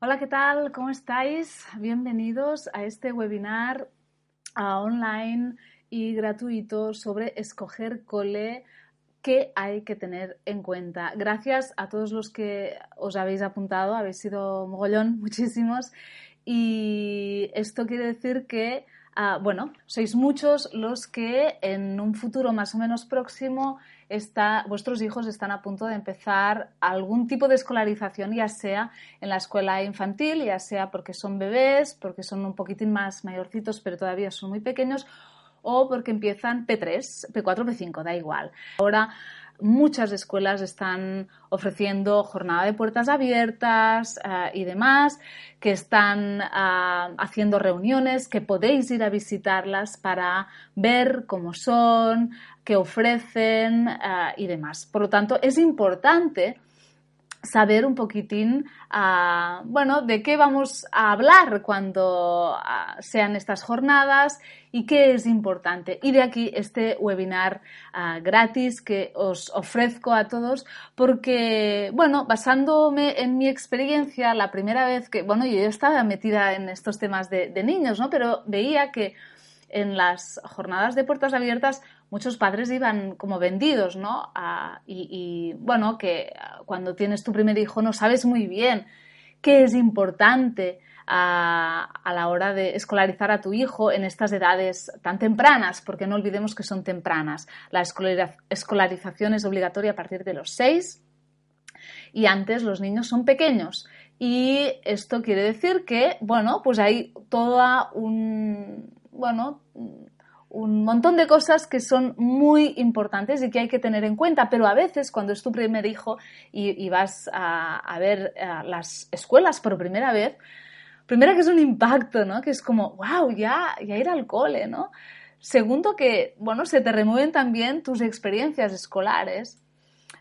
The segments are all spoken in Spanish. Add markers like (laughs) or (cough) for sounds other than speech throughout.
Hola, ¿qué tal? ¿Cómo estáis? Bienvenidos a este webinar online y gratuito sobre escoger cole que hay que tener en cuenta. Gracias a todos los que os habéis apuntado, habéis sido mogollón, (laughs) muchísimos. Y esto quiere decir que Ah, bueno, sois muchos los que en un futuro más o menos próximo vuestros hijos están a punto de empezar algún tipo de escolarización, ya sea en la escuela infantil, ya sea porque son bebés, porque son un poquitín más mayorcitos, pero todavía son muy pequeños, o porque empiezan P3, P4, P5, da igual. Ahora muchas escuelas están ofreciendo jornada de puertas abiertas eh, y demás, que están ah, haciendo reuniones, que podéis ir a visitarlas para ver cómo son, qué ofrecen eh, y demás. Por lo tanto, es importante saber un poquitín, ah, bueno, de qué vamos a hablar cuando ah, sean estas jornadas y qué es importante. Y de aquí este webinar gratis que os ofrezco a todos porque, bueno, basándome en mi experiencia, la primera vez que, bueno, yo estaba metida en estos temas de, de niños, ¿no? Pero veía que en las jornadas de puertas abiertas muchos padres iban como vendidos, ¿no? y, bueno, que cuando tienes tu primer hijo no sabes muy bien qué es importante a, la hora de escolarizar a tu hijo en estas edades tan tempranas, porque no olvidemos que son tempranas. La escolarización es obligatoria a partir de los seis y antes los niños son pequeños. Y esto quiere decir que, bueno, pues hay toda un, bueno, un montón de cosas que son muy importantes y que hay que tener en cuenta, pero a veces cuando es tu primer hijo y, vas a, ver las escuelas por primera vez, primero que es un impacto, ¿no? Que es como, wow, ya, ya ir al cole, ¿no? Segundo que, bueno, se te remueven también tus experiencias escolares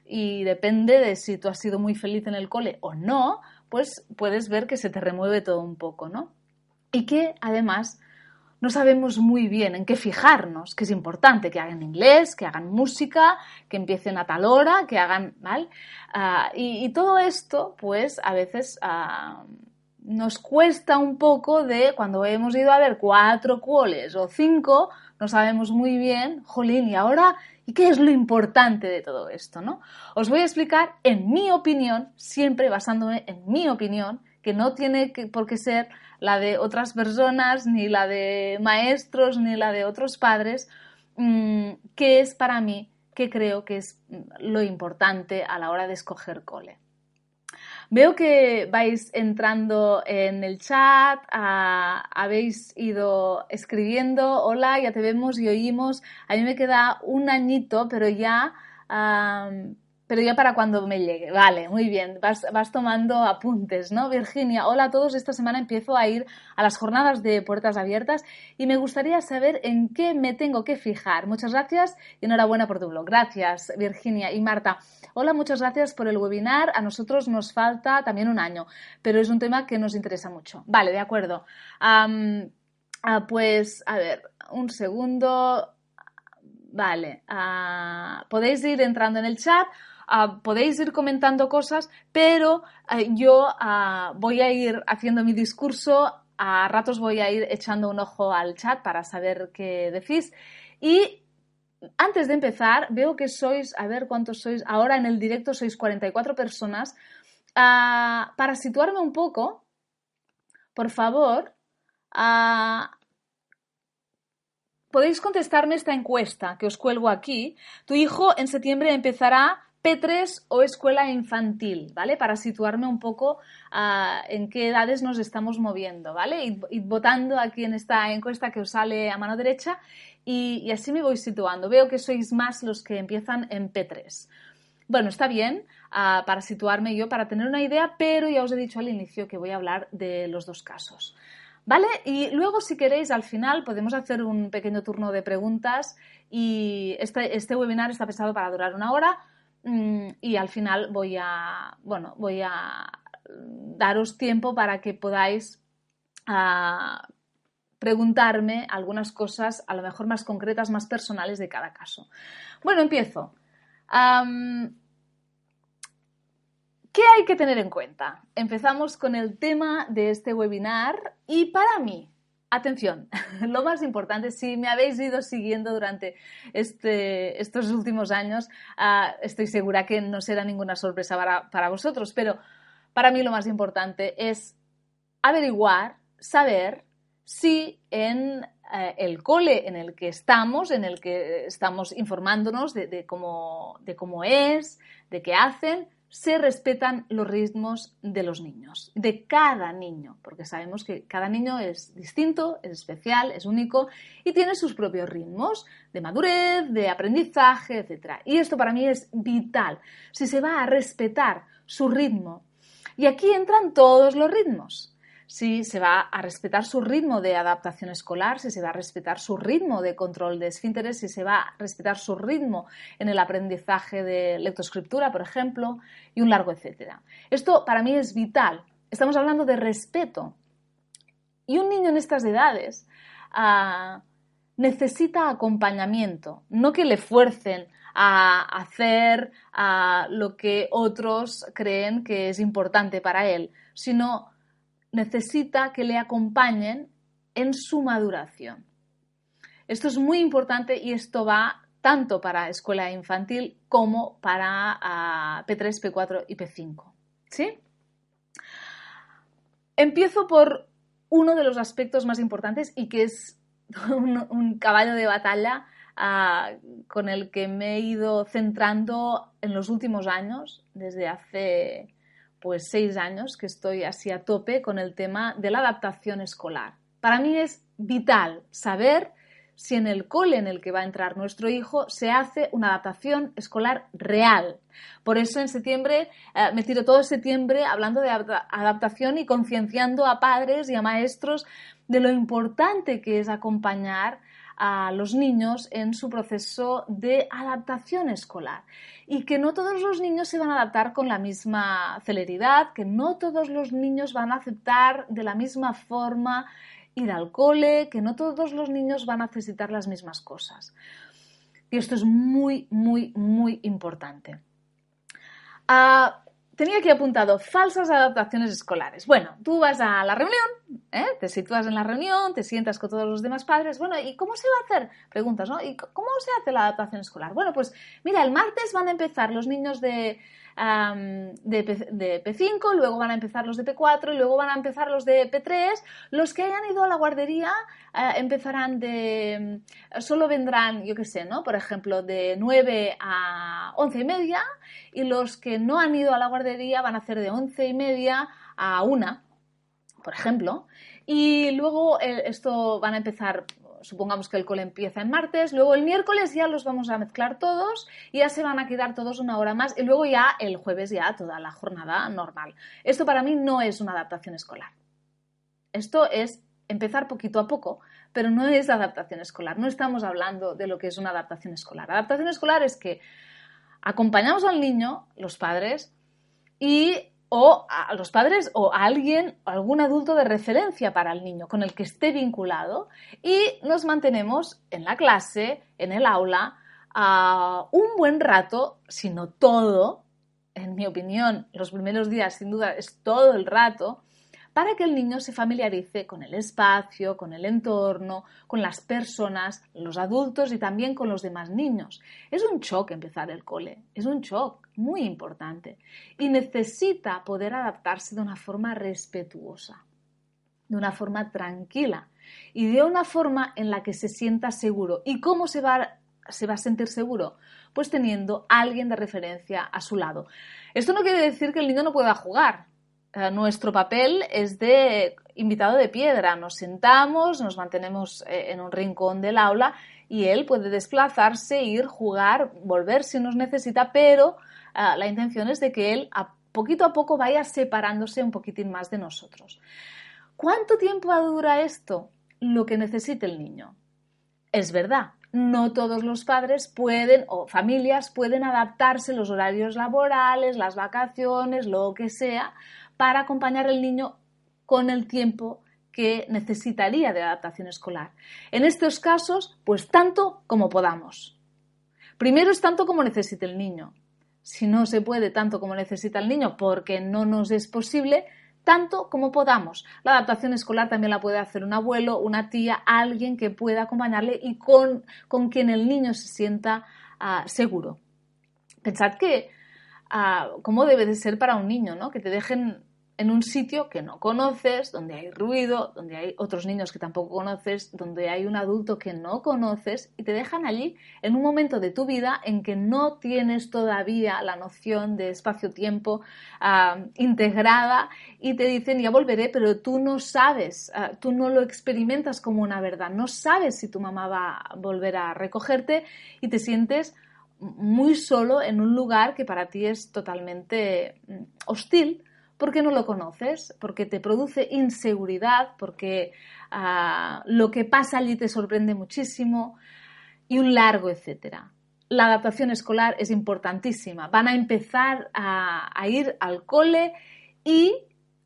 y depende de si tú has sido muy feliz en el cole o no, pues puedes ver que se te remueve todo un poco, ¿no? Y que además no sabemos muy bien en qué fijarnos, que es importante que hagan inglés, que hagan música, que empiecen a tal hora, que hagan, mal ah, y, todo esto, pues a veces ah, nos cuesta un poco de cuando hemos ido a ver cuatro cuoles o cinco, no sabemos muy bien, jolín, y ahora, ¿y qué es lo importante de todo esto, no? Os voy a explicar, en mi opinión, siempre basándome en mi opinión, que no tiene por qué ser la de otras personas, ni la de maestros, ni la de otros padres, mm, que es para mí, que creo que es lo importante a la hora de escoger cole. Veo que vais entrando en el chat, habéis ido escribiendo, hola, ya te vemos y oímos. A mí me queda un añito, pero ya pero ya para cuando me llegue. Vale, muy bien, vas, vas, tomando apuntes, ¿no? Virginia, hola a todos, esta semana empiezo a ir a las jornadas de puertas abiertas y me gustaría saber en qué me tengo que fijar. Muchas gracias y enhorabuena por tu blog. Gracias, Virginia y Marta. Hola, muchas gracias por el webinar. A nosotros nos falta también un año, pero es un tema que nos interesa mucho. Vale, de acuerdo. Ah, pues, a ver, un segundo. Vale, ah, podéis ir entrando en el chat Ah, podéis ir comentando cosas, pero eh, yo ah, voy a ir haciendo mi discurso, a ratos voy a ir echando un ojo al chat para saber qué decís. Y antes de empezar, veo que sois, a ver cuántos sois, ahora en el directo sois 44 personas. Ah, para situarme un poco, por favor, podéis contestarme esta encuesta que os cuelgo aquí. Tu hijo en septiembre empezará P3 o escuela infantil, ¿vale? Para situarme un poco en qué edades nos estamos moviendo, ¿vale? Y, votando aquí en esta encuesta que os sale a mano derecha y, así me voy situando. Veo que sois más los que empiezan en P3. Bueno, está bien ah, para situarme yo, para tener una idea, pero ya os he dicho al inicio que voy a hablar de los dos casos. ¿Vale? Y luego, si queréis, al final podemos hacer un pequeño turno de preguntas y este, este webinar está pensado para durar una hora y al final voy a, bueno, voy a daros tiempo para que podáis ah, preguntarme algunas cosas, a lo mejor más concretas, más personales de cada caso. Bueno, empiezo. ¿Qué ¿Qué hay que tener en cuenta? Empezamos con el tema de este webinar y para mí, atención, (laughs) lo más importante, si me habéis ido siguiendo durante este, estos últimos años, uh, estoy segura que no será ninguna sorpresa para, vosotros, pero para mí lo más importante es averiguar, saber si en eh, el cole en el que estamos, en el que estamos informándonos de cómo es, de qué hacen, se respetan los ritmos de los niños, de cada niño, porque sabemos que cada niño es distinto, es especial, es único y tiene sus propios ritmos de madurez, de aprendizaje, etc. Y esto para mí es vital. Si se va a respetar su ritmo, y aquí entran todos los ritmos, si se va a respetar su ritmo de adaptación escolar, si se va a respetar su ritmo de control de esfínteres, si se va a respetar su ritmo en el aprendizaje de lectoescritura, por ejemplo, y un largo etcétera. Esto para mí es vital. Estamos hablando de respeto. Y un niño en estas edades uh, necesita acompañamiento, no que le fuercen a hacer uh, lo que otros creen que es importante para él, sino necesita que le acompañen en su maduración. Esto es muy importante y esto va tanto para escuela infantil como para P3, P4 y P5. ¿Sí? Empiezo por uno de los aspectos más importantes y que es (laughs) un, caballo de batalla uh, con el que me he ido centrando en los últimos años, desde hace pues seis años que estoy así a tope con el tema de la adaptación escolar. Para mí es vital saber si en el cole en el que va a entrar nuestro hijo se hace una adaptación escolar real. Por eso en septiembre eh, me tiro todo septiembre hablando de adaptación y concienciando a padres y a maestros de lo importante que es acompañar a los niños en su proceso de adaptación escolar y que no todos los niños se van a adaptar con la misma celeridad, que no todos los niños van a aceptar de la misma forma ir al cole, que no todos los niños van a necesitar las mismas cosas. Y esto es muy, muy, muy importante. Ah, tenía aquí apuntado falsas adaptaciones escolares. Bueno, tú vas a la reunión, ¿eh? te sitúas en la reunión, te sientas con todos los demás padres. Bueno, ¿y cómo se va a hacer? Preguntas, ¿no? ¿Y cómo se hace la adaptación escolar? Bueno, pues mira, el martes van a empezar los niños de de, P, 5 luego van a empezar los de P4 y luego van a empezar los de P3. Los que hayan ido a la guardería eh, empezarán de... solo vendrán, yo qué sé, ¿no? Por ejemplo, de 9 a 11 y media y los que no han ido a la guardería van a hacer de 11 y media a 1, por ejemplo. Y luego eh, esto van a empezar supongamos que el cole empieza en martes, luego el miércoles ya los vamos a mezclar todos ya se van a quedar todos una hora más y luego ya el jueves ya toda la jornada normal. Esto para mí no es una adaptación escolar. Esto es empezar poquito a poco, pero no es adaptación escolar. No estamos hablando de lo que es una adaptación escolar. Adaptación escolar es que acompañamos al niño, los padres, y o a los padres o a alguien, algún adulto de referencia para el niño con el que esté vinculado y nos mantenemos en la clase, en el aula, a un buen rato, si no todo, en mi opinión, los primeros días sin duda es todo el rato, para que el niño se familiarice con el espacio, con el entorno, con las personas, los adultos y también con los demás niños. Es un shock empezar el cole, es un shock muy importante y necesita poder adaptarse de una forma respetuosa, de una forma tranquila y de una forma en la que se sienta seguro. ¿Y cómo se va, se va a sentir seguro? Pues teniendo a alguien de referencia a su lado. Esto no quiere decir que el niño no pueda jugar, nuestro papel es de invitado de piedra. Nos sentamos, nos mantenemos eh, en un rincón del aula y él puede desplazarse, ir, jugar, volver si nos necesita, pero eh, la intención es de que él a poquito a poco vaya separándose un poquitín más de nosotros. ¿Cuánto tiempo dura esto? Lo que necesite el niño. Es verdad, no todos los padres pueden o familias pueden adaptarse los horarios laborales, las vacaciones, lo que sea, para acompañar al niño con el tiempo que necesitaría de adaptación escolar. En estos casos, pues tanto como podamos. Primero es tanto como necesite el niño. si no se puede tanto como necesita el niño, porque no nos es posible, tanto como podamos. La adaptación escolar también la puede hacer un abuelo, una tía, alguien que pueda acompañarle y con, con quien el niño se sienta ah, seguro. Pensad que, ah, cómo debe de ser para un niño, ¿no? Que te dejen en un sitio que no conoces, donde hay ruido, donde hay otros niños que tampoco conoces, donde hay un adulto que no conoces y te dejan allí en un momento de tu vida en que no tienes todavía la noción de espacio-tiempo integrada y te dicen ya volveré, pero tú no sabes, ah, tú no lo experimentas como una verdad, no sabes si tu mamá va a volver a recogerte y te sientes muy solo en un lugar que para ti es totalmente mm, hostil porque no lo conoces, porque te produce inseguridad, porque ah, lo que pasa allí te sorprende muchísimo y un largo etcétera. La adaptación escolar es importantísima. Van a empezar a, a ir al cole y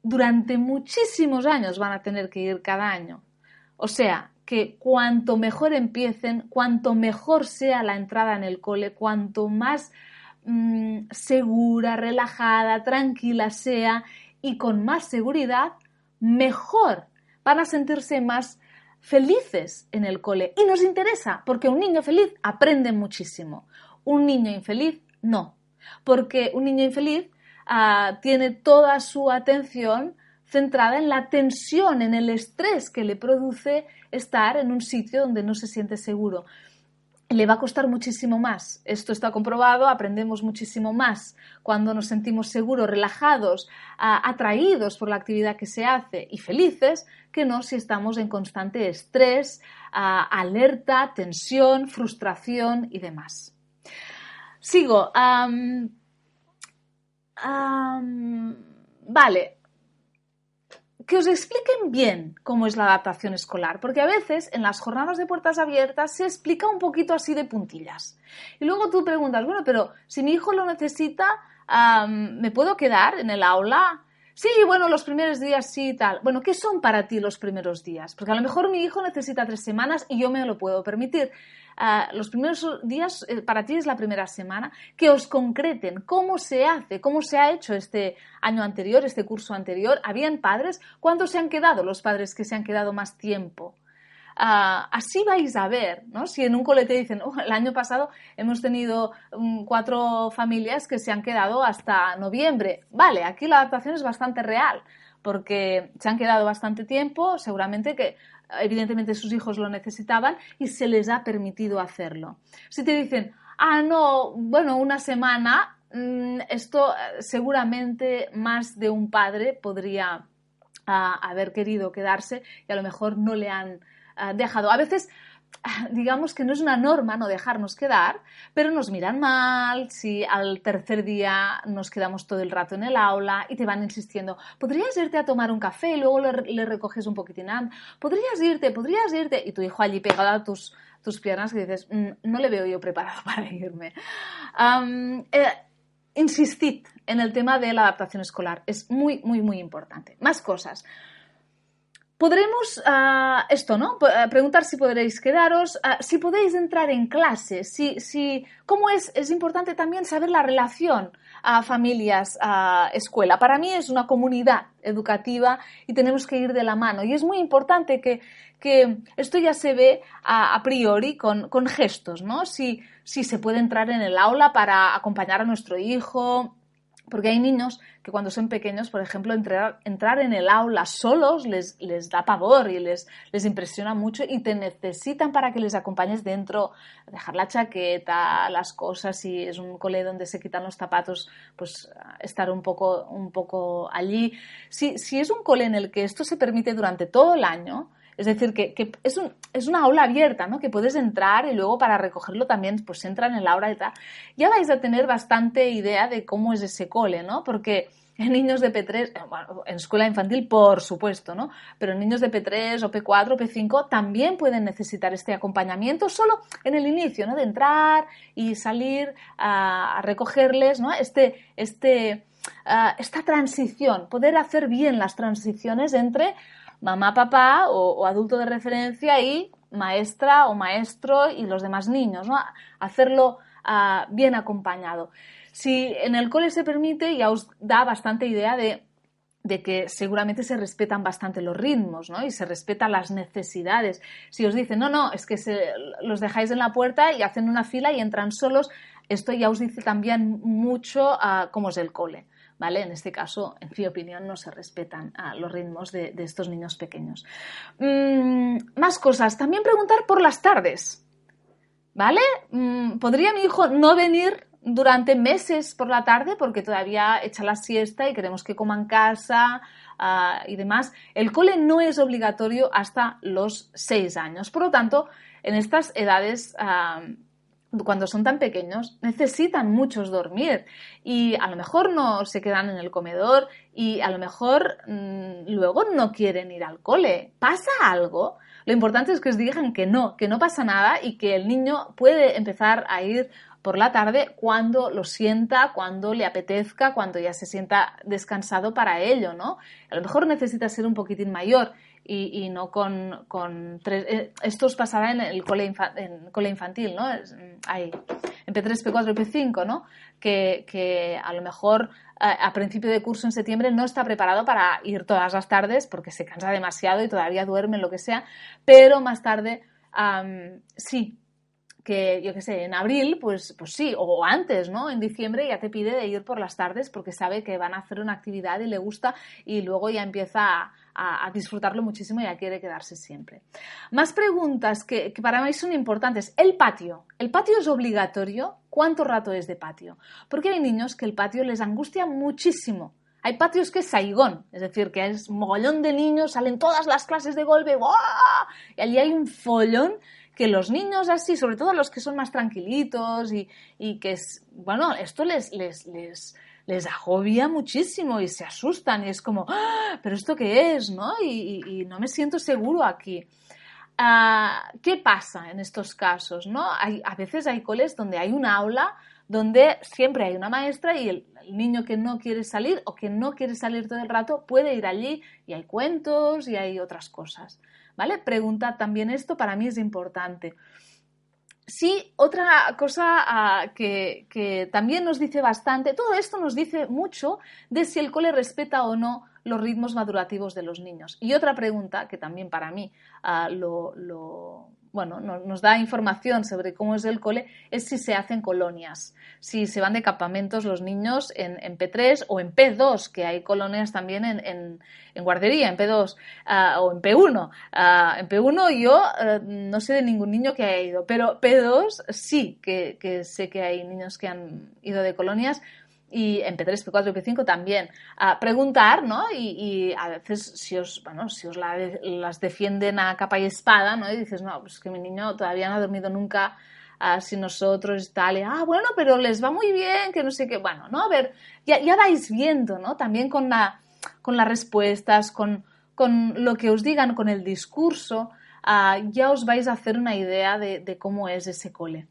durante muchísimos años van a tener que ir cada año. O sea, que cuanto mejor empiecen, cuanto mejor sea la entrada en el cole, cuanto más Mm, segura, relajada, tranquila sea y con más seguridad, mejor. Van a sentirse más felices en el cole. Y nos interesa, porque un niño feliz aprende muchísimo. Un niño infeliz, no. Porque un niño infeliz ah, tiene toda su atención centrada en la tensión, en el estrés que le produce estar en un sitio donde no se siente seguro le va a costar muchísimo más. Esto está comprobado, aprendemos muchísimo más cuando nos sentimos seguros, relajados, atraídos por la actividad que se hace y felices, que no si estamos en constante estrés, alerta, tensión, frustración y demás. Sigo. vale, que os expliquen bien cómo es la adaptación escolar, porque a veces en las jornadas de puertas abiertas se explica un poquito así de puntillas. Y luego tú preguntas, bueno, pero si mi hijo lo necesita, ¿me puedo quedar en el aula? Sí, bueno, los primeros días sí y tal. Bueno, ¿qué son para ti los primeros días? Porque a lo mejor mi hijo necesita tres semanas y yo me lo puedo permitir. Ah, los primeros días eh, para ti es la primera semana, que os concreten cómo se hace, cómo se ha hecho este año anterior, este curso anterior. ¿Habían padres? ¿Cuántos se han quedado los padres que se han quedado más tiempo? Ah, así vais a ver, ¿no? Si en un cole te dicen, oh, el año pasado hemos tenido mm, cuatro familias que se han quedado hasta noviembre. Vale, aquí la adaptación es bastante real, porque se han quedado bastante tiempo, seguramente que evidentemente sus hijos lo necesitaban y se les ha permitido hacerlo. Si te dicen, ah, no, bueno, una semana, mm, esto eh, seguramente más de un padre podría ah, haber querido quedarse y a lo mejor no le han dejado. A veces (laughs) digamos que no es una norma no dejarnos quedar, pero nos miran mal si al tercer día nos quedamos todo el rato en el aula y te van insistiendo, podrías irte a tomar un café y luego le, recoges un poquitín, podrías irte, podrías irte, y tu hijo allí pegado a tus, tus piernas que dices, mm, no le veo yo preparado (laughs) para irme. Eh, insistid en el tema de la adaptación escolar, es muy, muy, muy importante. Más cosas podremos, ah, esto, ¿no? Ah, preguntar si podréis quedaros, ah, si podéis entrar en clase, si, si, cómo es, es importante también saber la relación a familias, a escuela. Para mí es una comunidad educativa y tenemos que ir de la mano. Y es muy importante que, que esto ya se ve a, priori con, con, gestos, ¿no? Si, si se puede entrar en el aula para acompañar a nuestro hijo, porque hay niños que cuando son pequeños, por ejemplo, entrar, entrar en el aula solos les, les da pavor y les, les, impresiona mucho y te necesitan para que les acompañes dentro, dejar la chaqueta, las cosas, si es un cole donde se quitan los zapatos, pues estar un poco, un poco allí. Si, si es un cole en el que esto se permite durante todo el año, es decir, que, es, una aula abierta, ¿no? Que puedes entrar y luego para recogerlo también, pues entran en la aula y tal. Ya vais a tener bastante idea de cómo es ese cole, ¿no? Porque en (laughs) niños de P3, eh, en escuela infantil, por supuesto, ¿no? Pero en niños de P3 o P4 o P5 también pueden necesitar este acompañamiento solo en el inicio, ¿no? De entrar y salir a, recogerles, ¿no? Este, este, ah, esta transición, poder hacer bien las transiciones entre mamá, papá o, adulto de referencia y maestra o maestro y los demás niños, ¿no? Hacerlo ah, bien acompañado. Si en el cole se permite, ya os da bastante idea de de que seguramente se respetan bastante los ritmos, ¿no? Y se respetan las necesidades. Si os dicen, no, no, es que se, los dejáis en la puerta y hacen una fila y entran solos, esto ya os dice también mucho a cómo es el cole, ¿vale? En este caso, en mi opinión, no se respetan los ritmos de, estos niños pequeños. Mm, más cosas. También preguntar por las tardes, ¿vale? Mm, ¿Podría mi hijo no venir durante meses por la tarde porque todavía echa la siesta y queremos que coman casa ah, y demás. El cole no es obligatorio hasta los seis años. Por lo tanto, en estas edades, ah, cuando son tan pequeños, necesitan muchos dormir y a lo mejor no se quedan en el comedor y a lo mejor mm, luego no quieren ir al cole. ¿Pasa algo? Lo importante es que os digan que no, que no pasa nada y que el niño puede empezar a ir por la tarde cuando lo sienta, cuando le apetezca, cuando ya se sienta descansado para ello, ¿no? A lo mejor necesita ser un poquitín mayor y, no con, tres... Eh, esto os pasará en el cole, infantil, ¿no? Hay, en P3, P4 y P5, ¿no? Que, a lo mejor a, principio de curso en septiembre no está preparado para ir todas las tardes porque se cansa demasiado y todavía duerme, lo que sea, pero más tarde sí, que yo qué sé, en abril, pues, pues sí, o antes, ¿no? En diciembre ya te pide de ir por las tardes porque sabe que van a hacer una actividad y le gusta y luego ya empieza a, disfrutarlo muchísimo y ya quiere quedarse siempre. Más preguntas que, para mí son importantes. El patio. ¿El patio es obligatorio? ¿Cuánto rato es de patio? Porque hay niños que el patio les angustia muchísimo. Hay patios que es saigón, es decir, que es mogollón de niños, salen todas las clases de golpe, y allí hay un follón que los niños así, sobre todo los que son más tranquilitos y, que, es, bueno, esto les, les, les agobia muchísimo y se asustan y es como, ¡Ah! ¿pero esto qué es? ¿no? Y, no me siento seguro aquí. Ah, ¿Qué pasa en estos casos? ¿no? Hay, a veces hay coles donde hay un aula donde siempre hay una maestra y el, niño que no quiere salir o que no quiere salir todo el rato puede ir allí y hay cuentos y hay otras cosas. ¿vale? Preguntad también esto, para mí es importante. Sí, otra cosa ah, que, también nos dice bastante, todo esto nos dice mucho de si el cole respeta o no los ritmos madurativos de los niños. Y otra pregunta que también para mí ah, lo, bueno, nos da información sobre cómo es el cole, es si se hacen colonias, si se van de campamentos los niños en, P3 o en P2, que hay colonias también en, guardería, en P2 ah, o en P1. Ah, en P1 yo eh, no sé de ningún niño que haya ido, pero P2 sí que sé que hay niños que han ido de colonias y en P3, P4 P5 también. a preguntar, ¿no? Y, a veces si os, bueno, si os las defienden a capa y espada, ¿no? Y dices, no, pues que mi niño todavía no ha dormido nunca así nosotros y tal, y, ah, bueno, pero les va muy bien, que no sé qué, bueno, ¿no? A ver, ya, ya vais viendo, ¿no? También con, la, con las respuestas, con, con lo que os digan, con el discurso, ah, ya os vais a hacer una idea de, cómo es ese cole.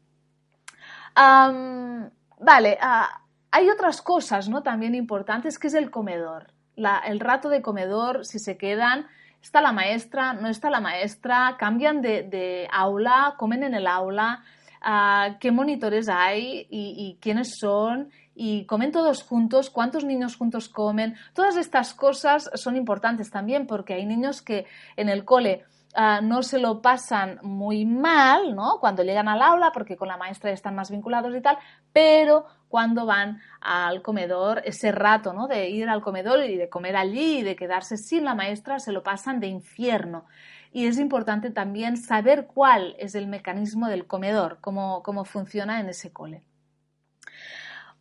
vale, uh, hay otras cosas, ¿no? También importantes, que es el comedor. el rato de comedor, si se quedan, está la maestra, no está la maestra, cambian de, aula, comen en el aula, ah, qué monitores hay y, quiénes son y comen todos juntos, cuántos niños juntos comen. Todas estas cosas son importantes también porque hay niños que en el cole ah, no se lo pasan muy mal, ¿no? Cuando llegan al aula, porque con la maestra están más vinculados y tal, pero cuando van al comedor, ese rato ¿no? de ir al comedor y de comer allí y de quedarse sin la maestra, se lo pasan de infierno. Y es importante también saber cuál es el mecanismo del comedor, cómo, cómo funciona en ese cole.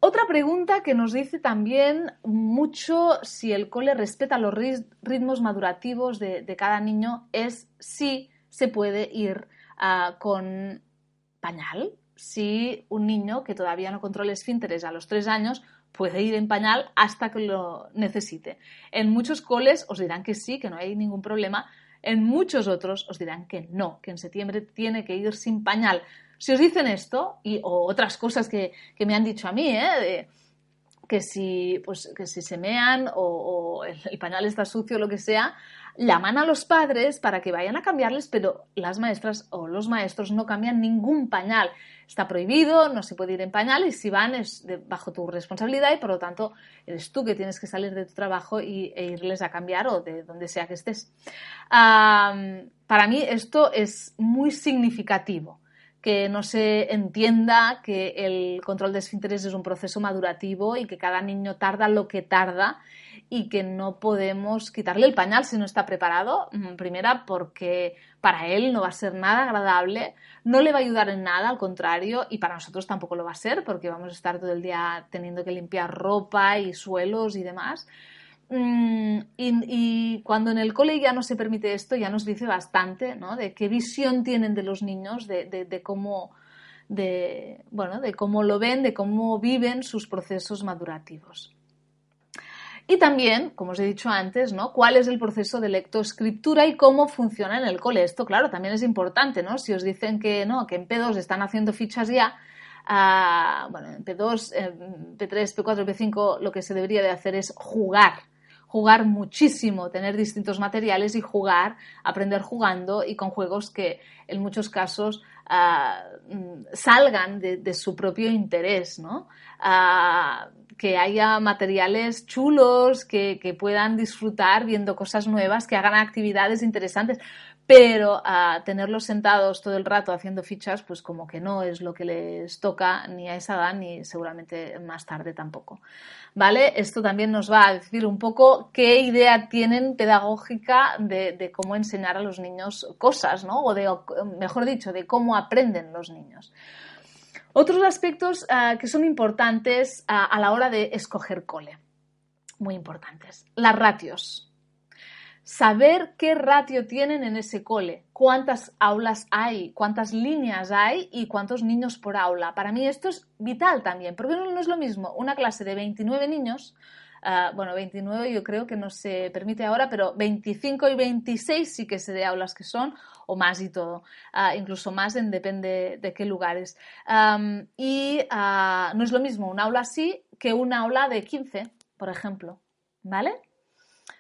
Otra pregunta que nos dice también mucho si el cole respeta los ritmos madurativos de, cada niño es si se puede ir ah, con pañal, si un niño que todavía no controla esfínteres a los tres años puede ir en pañal hasta que lo necesite. En muchos coles os dirán que sí, que no hay ningún problema. En muchos otros os dirán que no, que en septiembre tiene que ir sin pañal. Si os dicen esto, y, otras cosas que, me han dicho a mí, ¿eh? que si, pues, se mean o, el, pañal está sucio o lo que sea, llaman a los padres para que vayan a cambiarles, pero las maestras o los maestros no cambian ningún pañal. Está prohibido, no se puede ir en pañal y si van es bajo tu responsabilidad y por lo tanto eres tú que tienes que salir de tu trabajo e irles a cambiar o de donde sea que estés. para mí esto es muy significativo que no se entienda que el control de esfínteres es un proceso madurativo y que cada niño tarda lo que tarda y que no podemos quitarle el pañal si no está preparado. Mm, primera, porque para él no va a ser nada agradable, no le va a ayudar en nada, al contrario, y para nosotros tampoco lo va a ser, porque vamos a estar todo el día teniendo que limpiar ropa y suelos y demás. Mm, y, cuando en el cole ya no se permite esto, ya nos dice bastante ¿no? de qué visión tienen de los niños, de, cómo, de, bueno, de cómo lo ven, de cómo viven sus procesos madurativos. Y también, como os he dicho antes, ¿no? ¿Cuál es el proceso de lectoescritura y cómo funciona en el cole? Esto, claro, también es importante, ¿no? Si os dicen que no, que en P2 están haciendo fichas ya, ah, bueno, en P2, P3, P4, P5, lo que se debería de hacer es jugar jugar muchísimo, tener distintos materiales y jugar, aprender jugando y con juegos que en muchos casos ah, mm, salgan de, su propio interés, ¿no? Ah, que haya materiales chulos, que, que, puedan disfrutar viendo cosas nuevas, que hagan actividades interesantes pero a tenerlos sentados todo el rato haciendo fichas, pues como que no es lo que les toca ni a esa edad ni seguramente más tarde tampoco. ¿Vale? Esto también nos va a decir un poco qué idea tienen pedagógica de, cómo enseñar a los niños cosas, ¿no? O de, mejor dicho, de cómo aprenden los niños. Otros aspectos ah, que son importantes ah, a la hora de escoger cole. Muy importantes. Las ratios saber qué ratio tienen en ese cole, cuántas aulas hay, cuántas líneas hay y cuántos niños por aula. Para mí esto es vital también, porque no, es lo mismo una clase de 29 niños, ah, bueno, 29 yo creo que no se permite ahora, pero 25 y 26 sí que sé de aulas que son, o más y todo, ah, incluso más en depende de qué lugares. y ah, no es lo mismo un aula así que un aula de 15, por ejemplo, ¿vale?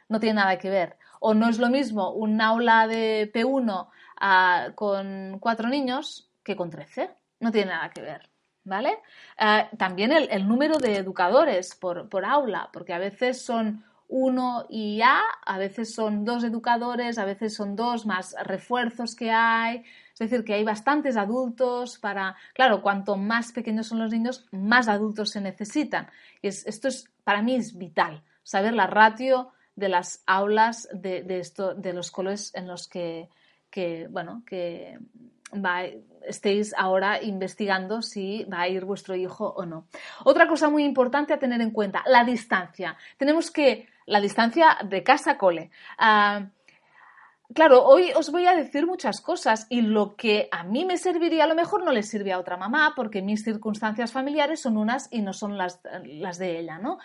No tiene nada que ver o no es lo mismo un aula de P1 ah, con cuatro niños que con trece. No tiene nada que ver. ¿Vale? Ah, también el, número de educadores por, aula, porque a veces son uno y A, a veces son dos educadores, a veces son dos más refuerzos que hay. Es decir, que hay bastantes adultos para. Claro, cuanto más pequeños son los niños, más adultos se necesitan. Y esto es, para mí es vital, saber la ratio de las aulas de, esto, de los coles en los que, bueno, que estéis ahora investigando si va a ir vuestro hijo o no. Otra cosa muy importante a tener en cuenta, la distancia. Tenemos que, la distancia de casa cole. Ah, claro, hoy os voy a decir muchas cosas y lo que a mí me serviría a lo mejor no le sirve a otra mamá porque mis circunstancias familiares son unas y no son las, las de ella, ¿no?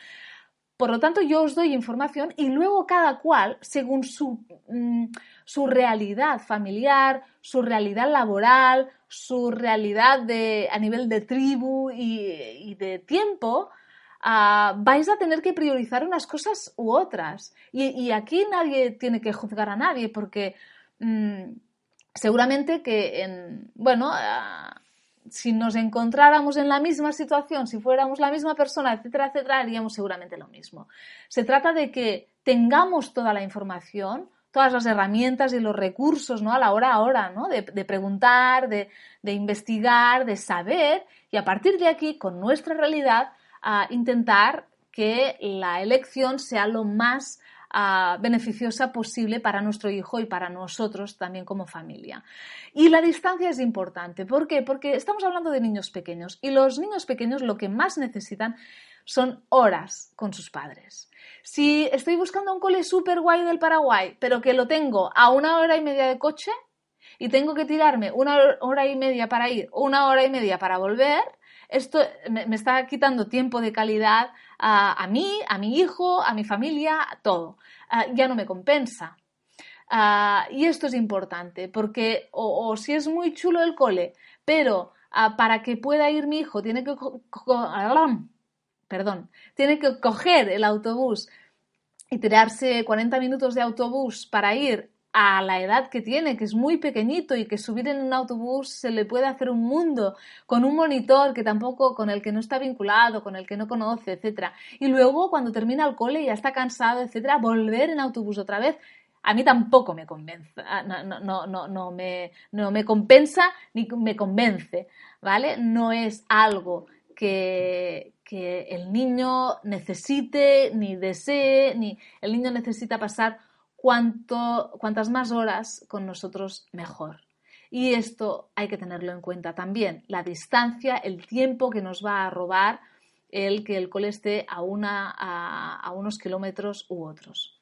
Por lo tanto, yo os doy información y luego cada cual, según su, mm, su realidad familiar, su realidad laboral, su realidad de, a nivel de tribu y, de tiempo, ah, vais a tener que priorizar unas cosas u otras. Y, aquí nadie tiene que juzgar a nadie porque mm, seguramente que en, bueno, ah, si nos encontráramos en la misma situación, si fuéramos la misma persona, etcétera, etcétera, haríamos seguramente lo mismo. Se trata de que tengamos toda la información, todas las herramientas y los recursos ¿no? a la hora ahora, ¿no? de, preguntar, de, investigar, de saber y a partir de aquí, con nuestra realidad, a intentar que la elección sea lo más beneficiosa posible para nuestro hijo y para nosotros también como familia. Y la distancia es importante. ¿Por qué? Porque estamos hablando de niños pequeños y los niños pequeños lo que más necesitan son horas con sus padres. Si estoy buscando un cole súper guay del Paraguay, pero que lo tengo a una hora y media de coche y tengo que tirarme una hora y media para ir, una hora y media para volver, esto me, está quitando tiempo de calidad a, mí, a mi hijo, a mi familia, a todo. Ah, ya no me compensa. Ah, y esto es importante, porque o, si es muy chulo el cole, pero ah, para que pueda ir mi hijo tiene que perdón, tiene que coger el autobús y tirarse 40 minutos de autobús para ir a la edad que tiene, que es muy pequeñito y que subir en un autobús se le puede hacer un mundo con un monitor que tampoco con el que no está vinculado, con el que no conoce, etcétera. Y luego cuando termina el cole y ya está cansado, etcétera, volver en autobús otra vez a mí tampoco me convence, ah, no, no, no, no, me, no me compensa ni me convence, ¿vale? No es algo que, que el niño necesite ni desee, ni el niño necesita pasar cuanto, cuantas más horas con nosotros mejor. Y esto hay que tenerlo en cuenta también, la distancia, el tiempo que nos va a robar el que el cole esté a, unos kilómetros u otros.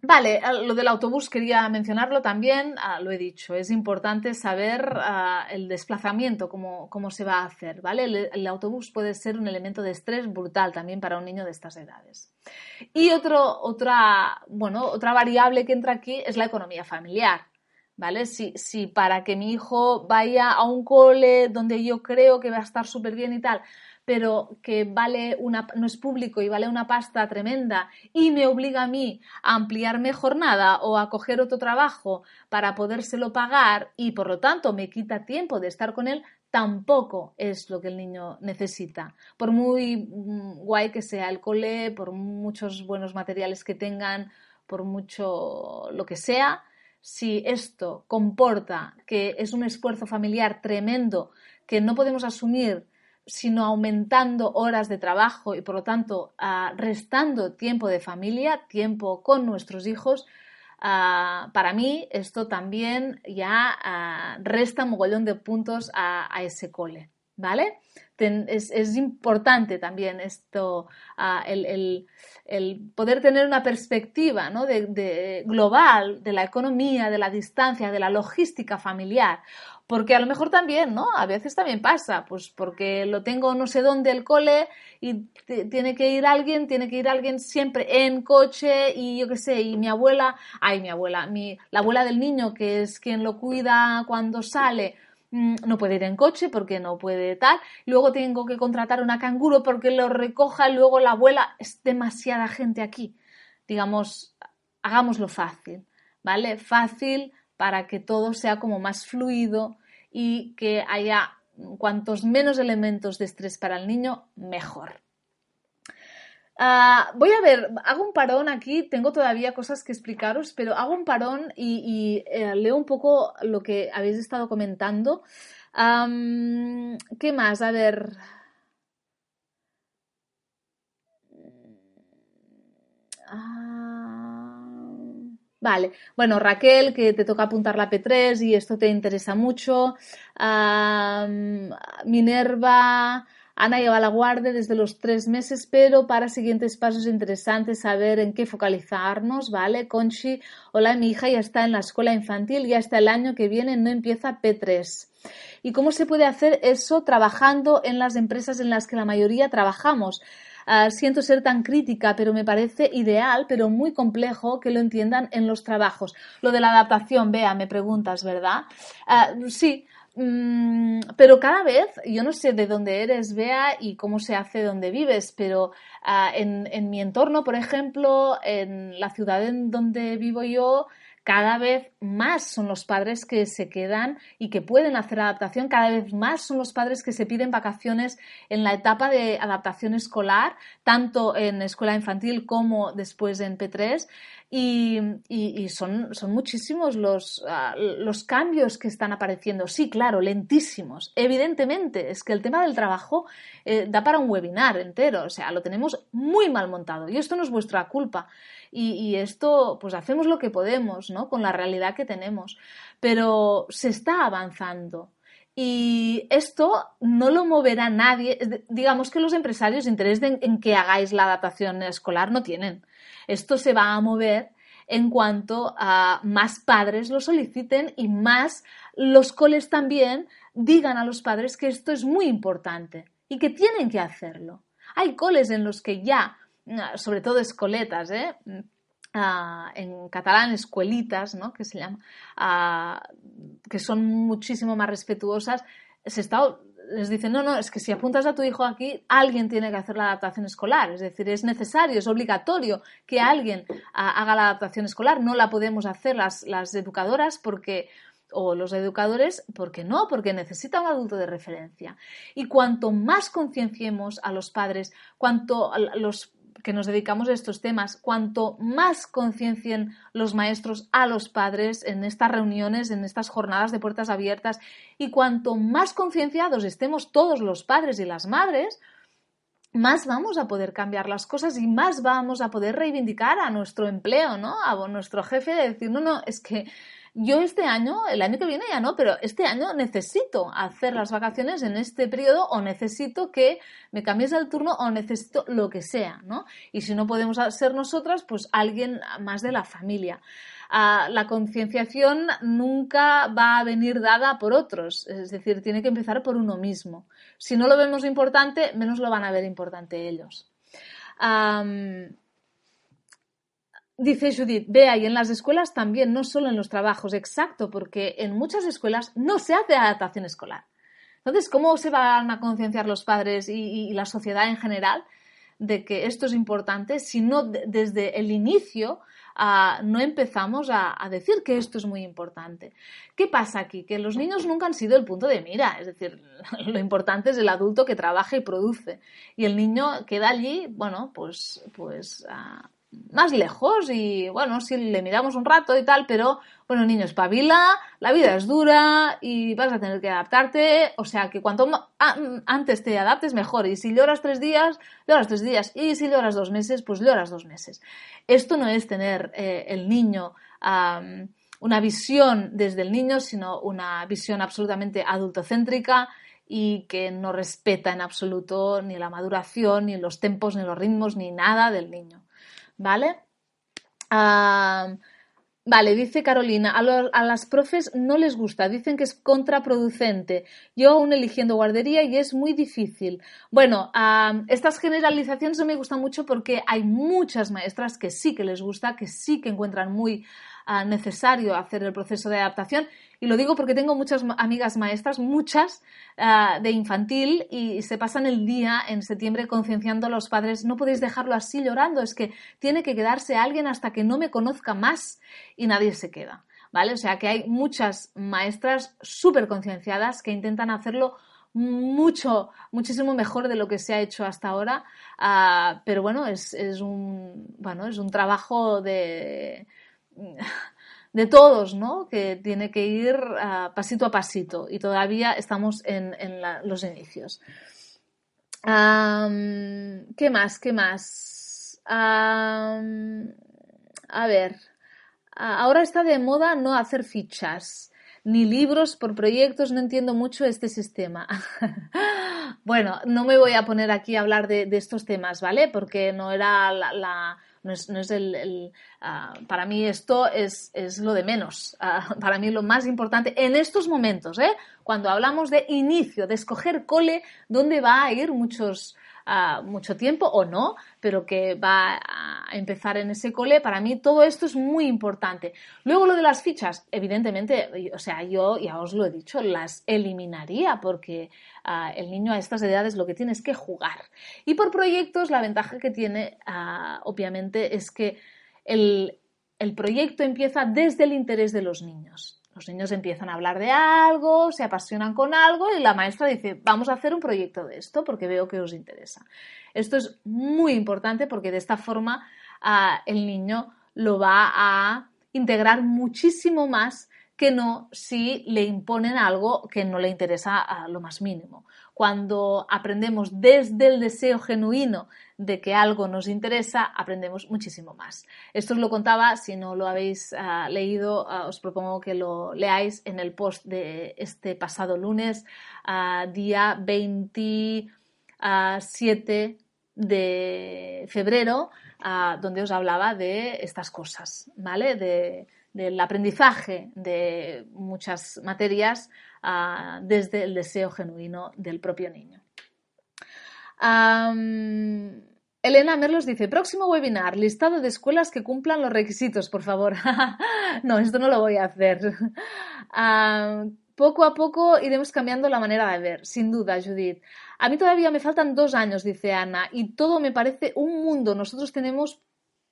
Vale, lo del autobús quería mencionarlo también, ah, lo he dicho, es importante saber ah, el desplazamiento, cómo, cómo, se va a hacer, ¿vale? El, autobús puede ser un elemento de estrés brutal también para un niño de estas edades. Y otro, otra, bueno, otra variable que entra aquí es la economía familiar, ¿vale? Si, si para que mi hijo vaya a un cole donde yo creo que va a estar súper bien y tal, pero que vale una, no es público y vale una pasta tremenda y me obliga a mí a ampliar mi jornada o a coger otro trabajo para podérselo pagar y por lo tanto me quita tiempo de estar con él, tampoco es lo que el niño necesita. Por muy mm, guay que sea el cole, por muchos buenos materiales que tengan, por mucho lo que sea, si esto comporta que es un esfuerzo familiar tremendo que no podemos asumir sino aumentando horas de trabajo y por lo tanto ah, restando tiempo de familia, tiempo con nuestros hijos, ah, para mí esto también ya uh, resta mogollón de puntos a, ese cole, ¿vale? es, importante también esto, el, poder tener una perspectiva ¿no? de, global de la economía, de la distancia, de la logística familiar. Porque a lo mejor también, ¿no? A veces también pasa, pues porque lo tengo no sé dónde el cole y tiene que ir alguien, tiene que ir alguien siempre en coche y yo qué sé, y mi abuela, ay, mi abuela, mi, la abuela del niño que es quien lo cuida cuando sale, mm, no puede ir en coche porque no puede tal, luego tengo que contratar una canguro porque lo recoja, luego la abuela, es demasiada gente aquí. Digamos, hagámoslo fácil, ¿vale? Fácil para que todo sea como más fluido y que haya cuantos menos elementos de estrés para el niño, mejor. Ah, voy a ver, hago un parón aquí, tengo todavía cosas que explicaros, pero hago un parón y, eh, leo un poco lo que habéis estado comentando. ¿Qué más? A ver. Ah, Vale, bueno, Raquel, que te toca apuntar la P3 y esto te interesa mucho. Minerva, Ana lleva la guardia desde los tres meses, pero para siguientes pasos interesantes saber en qué focalizarnos, ¿vale? Conchi, hola, mi hija ya está en la escuela infantil, ya está el año que viene no empieza P3. ¿Y cómo se puede hacer eso trabajando en las empresas en las que la mayoría trabajamos? Ah, siento ser tan crítica, pero me parece ideal, pero muy complejo que lo entiendan en los trabajos. Lo de la adaptación, vea, me preguntas, ¿verdad? Ah, sí, mm, pero cada vez, yo no sé de dónde eres, Bea, y cómo se hace donde vives, pero ah, en, en, mi entorno, por ejemplo, en la ciudad en donde vivo yo, cada vez más son los padres que se quedan y que pueden hacer adaptación, cada vez más son los padres que se piden vacaciones en la etapa de adaptación escolar, tanto en escuela infantil como después en P3. Y, son, son, muchísimos los, ah, los cambios que están apareciendo. Sí, claro, lentísimos. Evidentemente, es que el tema del trabajo eh, da para un webinar entero, o sea, lo tenemos muy mal montado y esto no es vuestra culpa. Y, esto, pues hacemos lo que podemos, ¿no? Con la realidad que tenemos. Pero se está avanzando. Y esto no lo moverá nadie. Digamos que los empresarios interés en que hagáis la adaptación escolar no tienen. Esto se va a mover en cuanto a más padres lo soliciten y más los coles también digan a los padres que esto es muy importante y que tienen que hacerlo. Hay coles en los que ya, sobre todo escoletas, ¿eh? En catalán escuelitas, ¿no? que se que son muchísimo más respetuosas, se está les dicen, no, no, es que si apuntas a tu hijo aquí, alguien tiene que hacer la adaptación escolar. Es decir, es necesario, es obligatorio que alguien haga la adaptación escolar. No la podemos hacer las, las educadoras porque o los educadores, porque no, porque necesita un adulto de referencia. Y cuanto más concienciemos a los padres, cuanto los que nos dedicamos a estos temas, cuanto más conciencien los maestros a los padres en estas reuniones, en estas jornadas de puertas abiertas, y cuanto más concienciados estemos todos los padres y las madres, más vamos a poder cambiar las cosas y más vamos a poder reivindicar a nuestro empleo, ¿no? A nuestro jefe de decir, no, no, es que yo este año, el año que viene ya no, pero este año necesito hacer las vacaciones en este periodo o necesito que me cambies el turno o necesito lo que sea, ¿no? Y si no podemos ser nosotras, pues alguien más de la familia. Ah, la concienciación nunca va a venir dada por otros, es decir, tiene que empezar por uno mismo. Si no lo vemos importante, menos lo van a ver importante ellos. Dice Judith, vea, y en las escuelas también, no solo en los trabajos, exacto, porque en muchas escuelas no se hace adaptación escolar. Entonces, ¿cómo se van a concienciar los padres y, la sociedad en general de que esto es importante si no desde el inicio ah, no empezamos a, decir que esto es muy importante? ¿Qué pasa aquí? Que los niños nunca han sido el punto de mira, es decir, (laughs) lo importante es el adulto que trabaja y produce. Y el niño queda allí, bueno, pues, pues ah, más lejos y bueno, si le miramos un rato y tal, pero bueno, niño, espabila, la vida es dura y vas a tener que adaptarte, o sea que cuanto antes te adaptes mejor y si lloras tres días, lloras tres días y si lloras dos meses, pues lloras dos meses. Esto no es tener eh, el niño una visión desde el niño, sino una visión absolutamente adultocéntrica y que no respeta en absoluto ni la maduración, ni los tempos, ni los ritmos, ni nada del niño. ¿Vale? vale, dice Carolina, a, las profes no les gusta, dicen que es contraproducente. Yo aún eligiendo guardería y es muy difícil. Bueno, estas generalizaciones no me gustan mucho porque hay muchas maestras que sí que les gusta, que sí que encuentran muy necesario hacer el proceso de adaptación. Y lo digo porque tengo muchas amigas maestras, muchas ah, de infantil, y se pasan el día en septiembre concienciando a los padres, no podéis dejarlo así llorando, es que tiene que quedarse alguien hasta que no me conozca más y nadie se queda. ¿Vale? O sea que hay muchas maestras súper concienciadas que intentan hacerlo mucho, muchísimo mejor de lo que se ha hecho hasta ahora. Ah, pero bueno, es, un, bueno, es un trabajo de, de todos, ¿no? Que tiene que ir ah, pasito a pasito y todavía estamos en, los inicios. ¿Qué más? ¿Qué más? a ver, ahora está de moda no hacer fichas ni libros por proyectos, no entiendo mucho este sistema. (laughs) bueno, no me voy a poner aquí a hablar de, estos temas, ¿vale? Porque no era la no es, el, ah, para mí esto es, lo de menos. Ah, (laughs) para mí lo más importante en estos momentos, ¿eh? cuando hablamos de inicio, de escoger cole, dónde va a ir muchos, mucho tiempo o no, pero que va a empezar en ese cole, para mí todo esto es muy importante. Luego lo de las fichas, evidentemente, o sea, yo ya os lo he dicho, las eliminaría porque ah, el niño a estas edades lo que tiene es que jugar. Y por proyectos, la ventaja que tiene, ah, obviamente, es que el, el proyecto empieza desde el interés de los niños. Los niños empiezan a hablar de algo, se apasionan con algo y la maestra dice, vamos a hacer un proyecto de esto porque veo que os interesa. Esto es muy importante porque de esta forma ah, el niño lo va a integrar muchísimo más que no si le imponen algo que no le interesa a lo más mínimo. Cuando aprendemos desde el deseo genuino de que algo nos interesa, aprendemos muchísimo más. Esto os lo contaba, si no lo habéis ah, leído, ah, os propongo que lo leáis en el post de este pasado lunes, ah, día 27 de febrero, donde os hablaba de estas cosas, ¿vale? Del aprendizaje de muchas materias desde el deseo genuino del propio niño. Elena Merlos dice, próximo webinar, listado de escuelas que cumplan los requisitos, por favor. (laughs) no, esto no lo voy a hacer. poco a poco iremos cambiando la manera de ver, sin duda, Judith. A mí todavía me faltan dos años, dice Ana, y todo me parece un mundo. Nosotros tenemos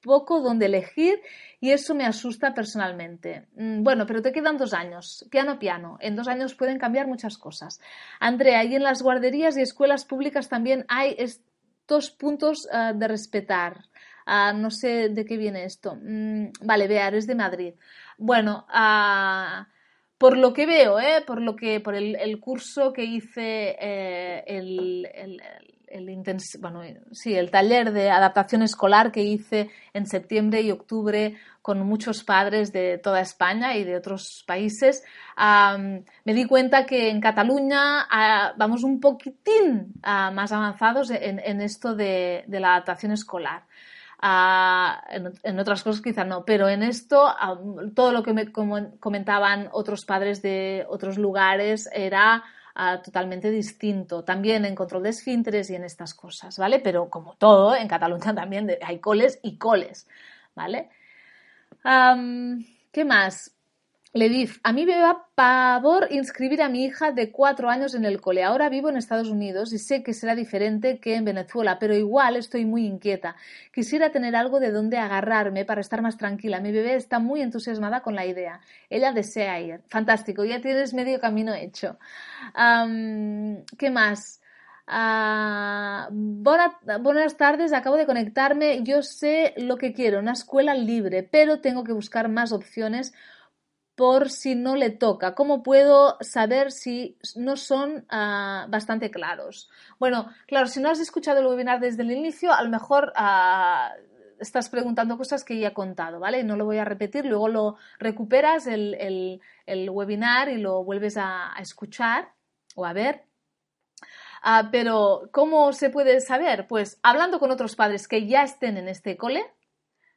poco donde elegir y eso me asusta personalmente. Mm, bueno, pero te quedan dos años, piano piano. En dos años pueden cambiar muchas cosas. Andrea, y en las guarderías y escuelas públicas también hay estos puntos ah, de respetar. Ah, no sé de qué viene esto. Mm, vale, vea, eres de Madrid. Bueno, uh, por lo que veo, ¿eh? por lo que por el, curso que hice, eh, el, bueno, sí, el taller de adaptación escolar que hice en septiembre y octubre con muchos padres de toda España y de otros países, me di cuenta que en Cataluña ah, vamos un poquitín ah, más avanzados en, esto de, de la adaptación escolar. En, otras cosas quizá no, pero en esto todo lo que me comentaban otros padres de otros lugares era totalmente distinto. También en control de esfínteres y en estas cosas, ¿vale? Pero como todo, en Cataluña también hay coles y coles, ¿vale? ¿Qué más? Leviv, a mí me da pavor inscribir a mi hija de cuatro años en el cole. Ahora vivo en Estados Unidos y sé que será diferente que en Venezuela, pero igual estoy muy inquieta. Quisiera tener algo de donde agarrarme para estar más tranquila. Mi bebé está muy entusiasmada con la idea. Ella desea ir. Fantástico, ya tienes medio camino hecho. ¿Qué más? Ah, buenas tardes, acabo de conectarme. Yo sé lo que quiero, una escuela libre, pero tengo que buscar más opciones por si no le toca? ¿Cómo puedo saber si no son ah, bastante claros? Bueno, claro, si no has escuchado el webinar desde el inicio, a lo mejor ah, estás preguntando cosas que ya he contado, ¿vale? No lo voy a repetir, luego lo recuperas el, webinar y lo vuelves a, escuchar o a ver. Ah, pero, ¿cómo se puede saber? Pues hablando con otros padres que ya estén en este cole,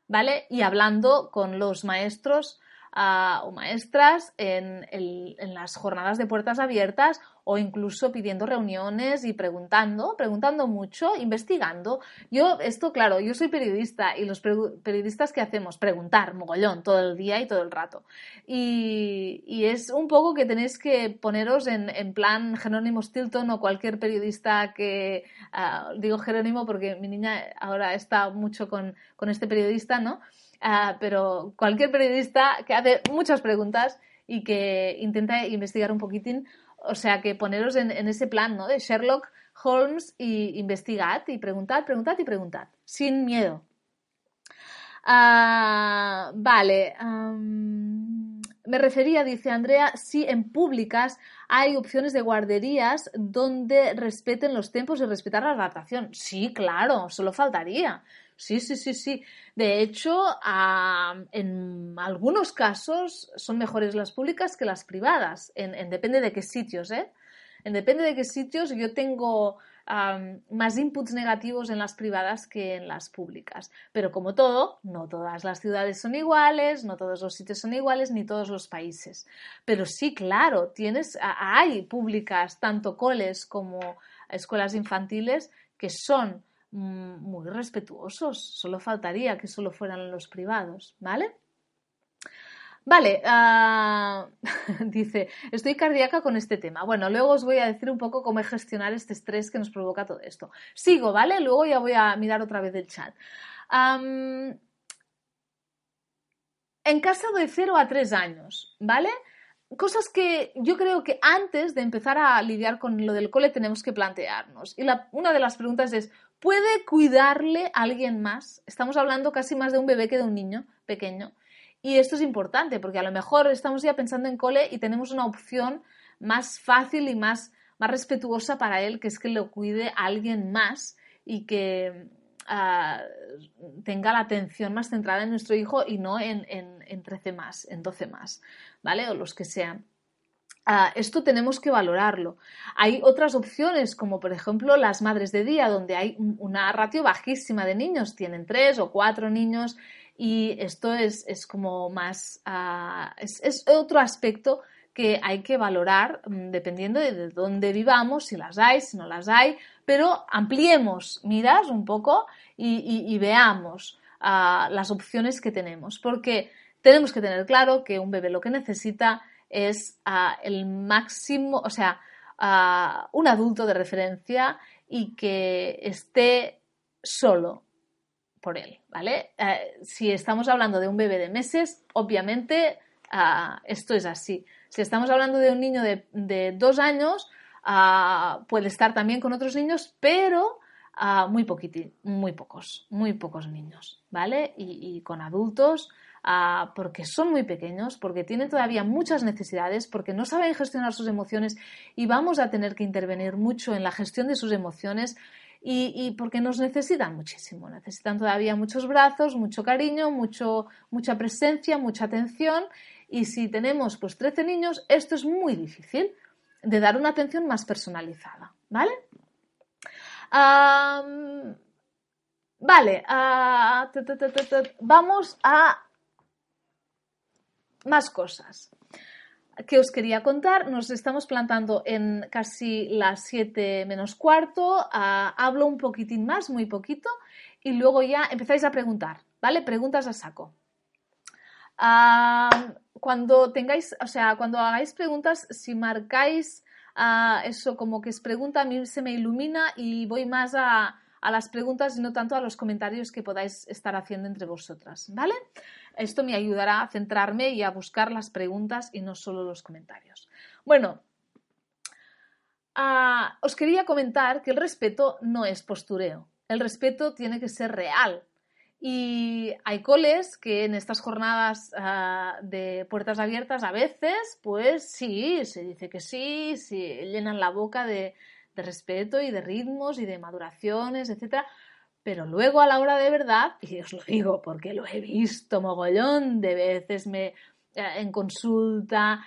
¿vale? Y hablando con los maestros o maestras en, en, las jornadas de puertas abiertas o incluso pidiendo reuniones y preguntando, preguntando mucho, investigando. Yo, esto claro, yo soy periodista y los periodistas que hacemos, preguntar mogollón todo el día y todo el rato. Y, y es un poco que tenéis que poneros en, en plan Jerónimo Stilton o cualquier periodista que, ah, digo Jerónimo porque mi niña ahora está mucho con, con este periodista, ¿no? Ah, pero cualquier periodista que hace muchas preguntas y que intenta investigar un poquitín, o sea, que poneros en, ese plan ¿no? de Sherlock Holmes y investigad y preguntad, preguntad y preguntad, sin miedo. Ah, vale. me refería, dice Andrea, si en públicas hay opciones de guarderías donde respeten los tiempos y respetar la adaptación. Sí, claro, solo faltaría. Sí, sí, sí, sí. De hecho, en algunos casos son mejores las públicas que las privadas, en, depende de qué sitios, ¿eh? En depende de qué sitios yo tengo más inputs negativos en las privadas que en las públicas. Pero como todo, no todas las ciudades son iguales, no todos los sitios son iguales, ni todos los países. Pero sí, claro, tienes, hay públicas, tanto coles como escuelas infantiles, que son muy respetuosos. Solo faltaría que solo fueran los privados, ¿vale? Vale, ah, (laughs) dice, estoy cardíaca con este tema. Bueno, luego os voy a decir un poco cómo gestionar este estrés que nos provoca todo esto. Sigo, ¿vale? Luego ya voy a mirar otra vez el chat. en casa de 0 a 3 años, ¿vale? Cosas que yo creo que antes de empezar a lidiar con lo del cole tenemos que plantearnos. Y una de las preguntas es, ¿Puede cuidarle a alguien más? Estamos hablando casi más de un bebé que de un niño pequeño. Y esto es importante porque a lo mejor estamos ya pensando en cole y tenemos una opción más fácil y más, más respetuosa para él, que es que lo cuide a alguien más y que ah, tenga la atención más centrada en nuestro hijo y no en, en, en 13 más, en 12 más, ¿vale? O los que sean. Ah, esto tenemos que valorarlo. Hay otras opciones, como por ejemplo las madres de día, donde hay una ratio bajísima de niños, tienen tres o cuatro niños y esto es, como más, ah, es, otro aspecto que hay que valorar mm, dependiendo de dónde vivamos, si las hay, si no las hay, pero ampliemos miras un poco y, veamos ah, las opciones que tenemos, porque tenemos que tener claro que un bebé lo que necesita es ah, el máximo, o sea, ah, un adulto de referencia y que esté solo por él, ¿vale? Eh, si estamos hablando de un bebé de meses, obviamente ah, esto es así. Si estamos hablando de un niño de, dos años, puede estar también con otros niños, pero muy poquitín, muy pocos, muy pocos niños, ¿vale? y con adultos porque son muy pequeños, porque tienen todavía muchas necesidades, porque no saben gestionar sus emociones y vamos a tener que intervenir mucho en la gestión de sus emociones y, porque nos necesitan muchísimo, necesitan todavía muchos brazos, mucho cariño, mucho, mucha presencia, mucha atención y si tenemos pues 13 niños, esto es muy difícil de dar una atención más personalizada, ¿vale? vale, ah, vamos a más cosas que os quería contar. Nos estamos plantando en casi las 7 menos cuarto. Ah, hablo un poquitín más, muy poquito, y luego ya empezáis a preguntar, ¿vale? Preguntas a saco. Ah, cuando tengáis, o sea, cuando hagáis preguntas, si marcáis ah, eso como que es pregunta, a mí se me ilumina y voy más a, a las preguntas y no tanto a los comentarios que podáis estar haciendo entre vosotras, ¿vale? Esto me ayudará a centrarme y a buscar las preguntas y no solo los comentarios. Bueno, ah, os quería comentar que el respeto no es postureo. El respeto tiene que ser real. Y hay coles que en estas jornadas ah, de puertas abiertas a veces, pues sí, se dice que sí, se llenan la boca de, de respeto y de ritmos y de maduraciones, etcétera, pero luego a la hora de verdad, y os lo digo porque lo he visto mogollón de veces, me, eh, en consulta,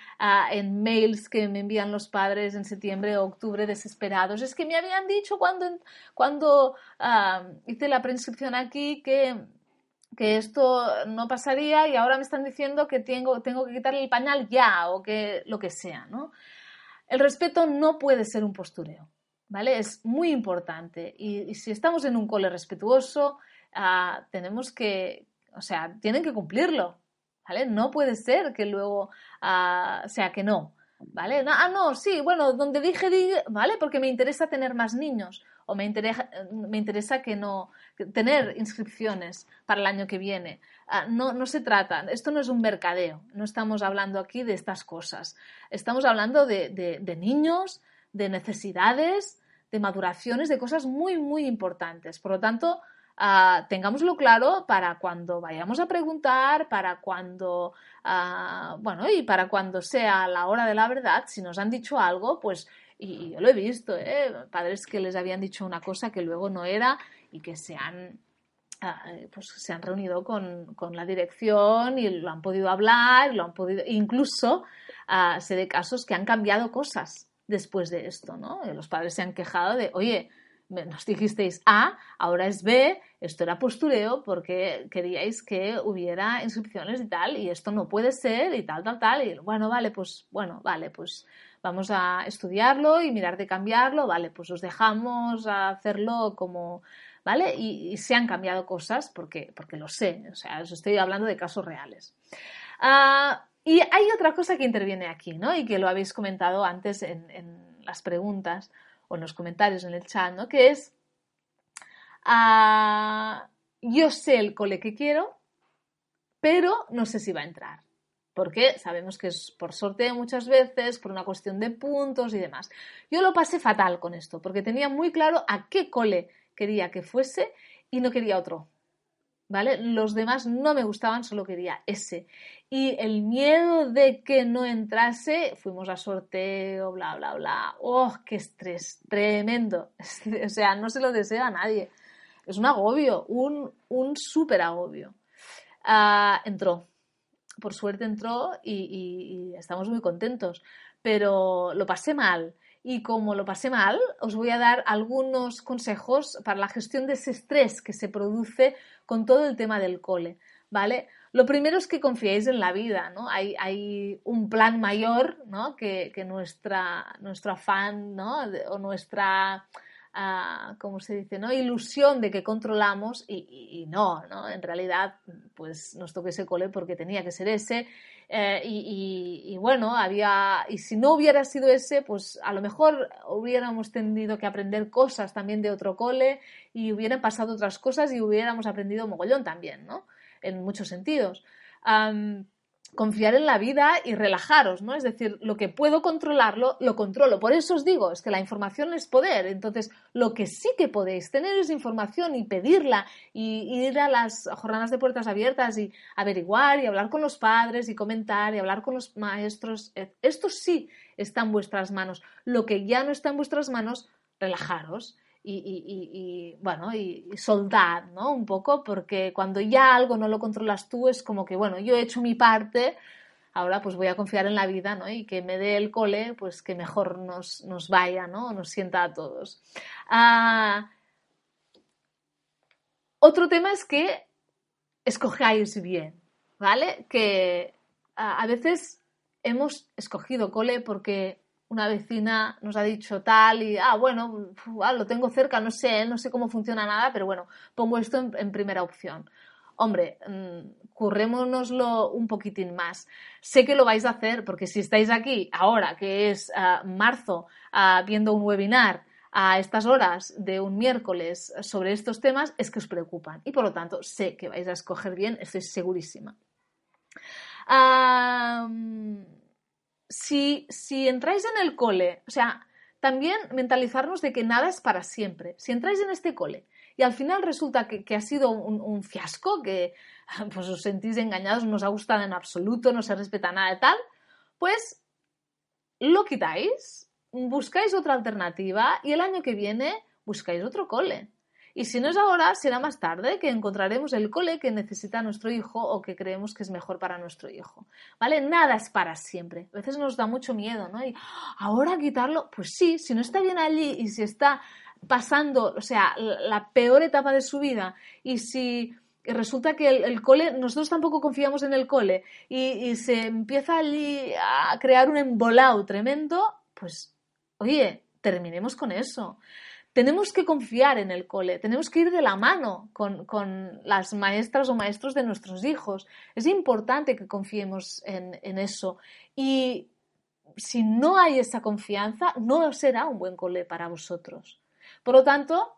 en mails que me envían los padres en septiembre o octubre desesperados. Es que me habían dicho cuando, cuando ah, hice la prescripción aquí que, que esto no pasaría y ahora me están diciendo que tengo, tengo que quitarle el pañal ya o que lo que sea. ¿no? El respeto no puede ser un postureo. ¿Vale? Es muy importante. Y, si estamos en un cole respetuoso, ah, tenemos que, o sea, tienen que cumplirlo, ¿vale? No puede ser que luego uh, sea que no, ¿vale? ah, no, sí, bueno, donde dije, dije, ¿vale? Porque me interesa tener más niños o me interesa, me interesa que no, tener inscripciones para el año que viene. Ah, no, no se trata, esto no es un mercadeo, no estamos hablando aquí de estas cosas, estamos hablando de, de niños, de necesidades, de maduraciones, de cosas muy, muy importantes. Por lo tanto, uh, tengámoslo claro para cuando vayamos a preguntar, para cuando, ah, bueno, y para cuando sea la hora de la verdad, si nos han dicho algo, pues, y, yo lo he visto, ¿eh? padres que les habían dicho una cosa que luego no era y que se han, ah, pues se han reunido con, con, la dirección y lo han podido hablar, lo han podido, incluso sé de casos que han cambiado cosas después de esto, ¿no? los padres se han quejado de, oye, nos dijisteis A, ahora es B, esto era postureo porque queríais que hubiera inscripciones y tal, y esto no puede ser y tal, tal, tal, y bueno, vale, pues, bueno, vale, pues vamos a estudiarlo y mirar de cambiarlo, vale, pues os dejamos hacerlo como, ¿vale? Y, se han cambiado cosas porque, porque lo sé, o sea, os estoy hablando de casos reales. Ah, y hay otra cosa que interviene aquí, ¿no? Y que lo habéis comentado antes en, las preguntas o en los comentarios en el chat, ¿no? Que es, ah, yo sé el cole que quiero, pero no sé si va a entrar. Porque sabemos que es por sorteo muchas veces, por una cuestión de puntos y demás. Yo lo pasé fatal con esto, porque tenía muy claro a qué cole quería que fuese y no quería otro. ¿Vale? Los demás no me gustaban, solo quería ese. Y el miedo de que no entrase, fuimos a sorteo, bla, bla, bla. ¡Oh, qué estrés! Tremendo. (laughs) O sea, no se lo desea a nadie. Es un agobio, un, un súper agobio. Ah, entró. Por suerte entró y, y estamos muy contentos. Pero lo pasé mal. Y como lo pasé mal, os voy a dar algunos consejos para la gestión de ese estrés que se produce con todo el tema del cole, ¿vale? Lo primero es que confiéis en la vida, ¿no? Hay, un plan mayor, ¿no? Que, nuestra, nuestro afán, ¿no? O nuestra uh, como se dice, ¿no? Ilusión de que controlamos y, no, ¿no? En realidad, pues nos tocó ese cole porque tenía que ser ese. Eh, y, bueno, había, y si no hubiera sido ese, pues a lo mejor hubiéramos tenido que aprender cosas también de otro cole y hubieran pasado otras cosas y hubiéramos aprendido mogollón también, ¿no? En muchos sentidos confiar en la vida y relajaros, ¿no? Es decir, lo que puedo controlarlo, lo controlo. Por eso os digo, es que la información es poder. Entonces, lo que sí que podéis tener es información y pedirla y, ir a las jornadas de puertas abiertas y averiguar y hablar con los padres y comentar y hablar con los maestros. Eh, esto sí está en vuestras manos. Lo que ya no está en vuestras manos, relajaros y, bueno, y, soldar, ¿no? Un poco, porque cuando ya algo no lo controlas tú, es como que, bueno, yo he hecho mi parte, ahora pues voy a confiar en la vida, ¿no? Y que me dé el cole, pues que mejor nos, nos vaya, ¿no? Nos sienta a todos. Ah, otro tema es que escogáis bien, ¿vale? Que a veces hemos escogido cole porque una vecina nos ha dicho tal y, ah, bueno, ah, lo tengo cerca, no sé, no sé cómo funciona nada, pero bueno, pongo esto en, primera opción. Hombre, mm, currémonoslo un poquitín más. Sé que lo vais a hacer porque si estáis aquí ahora, que es ah, marzo, ah, viendo un webinar a estas horas de un miércoles sobre estos temas, es que os preocupan. Y por lo tanto, sé que vais a escoger bien, estoy segurísima si, si entráis en el cole, o sea, también mentalizarnos de que nada es para siempre. Si entráis en este cole y al final resulta que, ha sido un, fiasco, que (laughs) pues os sentís engañados, no os ha gustado en absoluto, no se respeta nada de tal, pues lo quitáis, buscáis otra alternativa y el año que viene buscáis otro cole. Y si no es ahora, será más tarde que encontraremos el cole que necesita nuestro hijo o que creemos que es mejor para nuestro hijo. ¿Vale? Nada es para siempre. A veces nos da mucho miedo, ¿no? Y ahora quitarlo, pues sí, si no está bien allí y si está pasando, o sea, la peor etapa de su vida y si resulta que el, cole, nosotros tampoco confiamos en el cole y, y se empieza allí a crear un embolado tremendo, pues, oye, terminemos con eso tenemos que confiar en el cole, tenemos que ir de la mano con, las maestras o maestros de nuestros hijos. Es importante que confiemos en, eso. Y si no hay esa confianza, no será un buen cole para vosotros. Por lo tanto,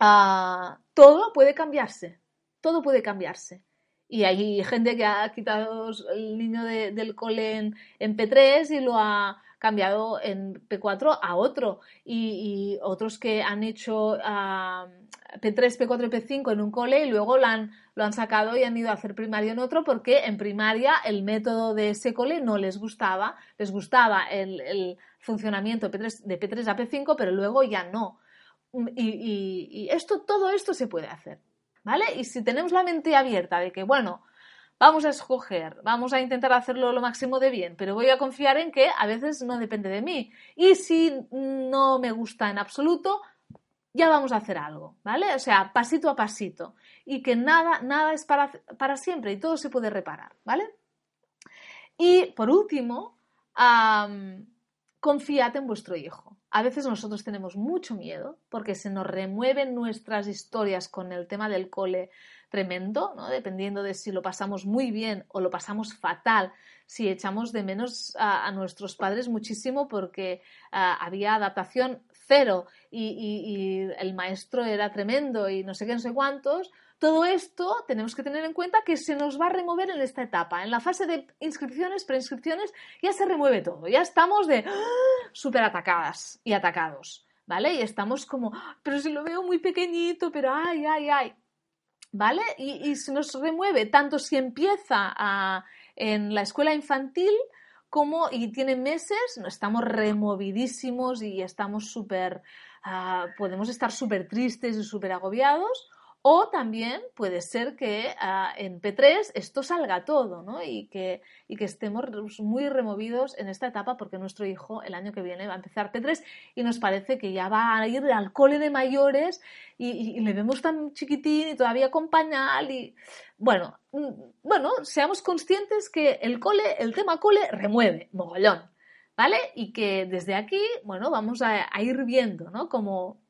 ah, todo puede cambiarse, todo puede cambiarse. Y hay gente que ha quitado el niño del cole en, en P3 y lo ha cambiado en P4 a otro y, otros que han hecho P3, P4 y P5 en un cole y luego lo han, lo han sacado y han ido a hacer primaria en otro porque en primaria el método de ese cole no les gustaba, les gustaba el, funcionamiento de P3, de P3 a P5, pero luego ya no. Y, y esto, todo esto se puede hacer, ¿vale? Y si tenemos la mente abierta de que, bueno, vamos a escoger, vamos a intentar hacerlo lo máximo de bien, pero voy a confiar en que a veces no depende de mí. Y si no me gusta en absoluto, ya vamos a hacer algo, ¿vale? O sea, pasito a pasito. Y que nada, nada es para, para siempre y todo se puede reparar, ¿vale? Y por último, confiad en vuestro hijo. A veces nosotros tenemos mucho miedo porque se nos remueven nuestras historias con el tema del cole, tremendo, ¿no? dependiendo de si lo pasamos muy bien o lo pasamos fatal, si echamos de menos a, nuestros padres muchísimo porque ah, había adaptación cero y, el maestro era tremendo y no sé qué, no sé cuántos. Todo esto tenemos que tener en cuenta que se nos va a remover en esta etapa. En la fase de inscripciones, preinscripciones, ya se remueve todo. Ya estamos de ¡ah! súper atacadas y atacados. ¿Vale? Y estamos como, ah, pero si lo veo muy pequeñito, pero ay, ay, ay. ¿Vale? Y, se nos remueve tanto si empieza en la escuela infantil como y tiene meses, estamos removidísimos y estamos súper, ah, podemos estar súper tristes y súper agobiados, o también puede ser que ah, en P3 esto salga todo, ¿no? Y que, y que estemos muy removidos en esta etapa porque nuestro hijo el año que viene va a empezar P3 y nos parece que ya va a ir al cole de mayores y, le vemos tan chiquitín y todavía con pañal y... Bueno, mm, bueno, seamos conscientes que el cole, el tema cole remueve, mogollón, ¿vale? Y que desde aquí, bueno, vamos a, a ir viendo, ¿no? Como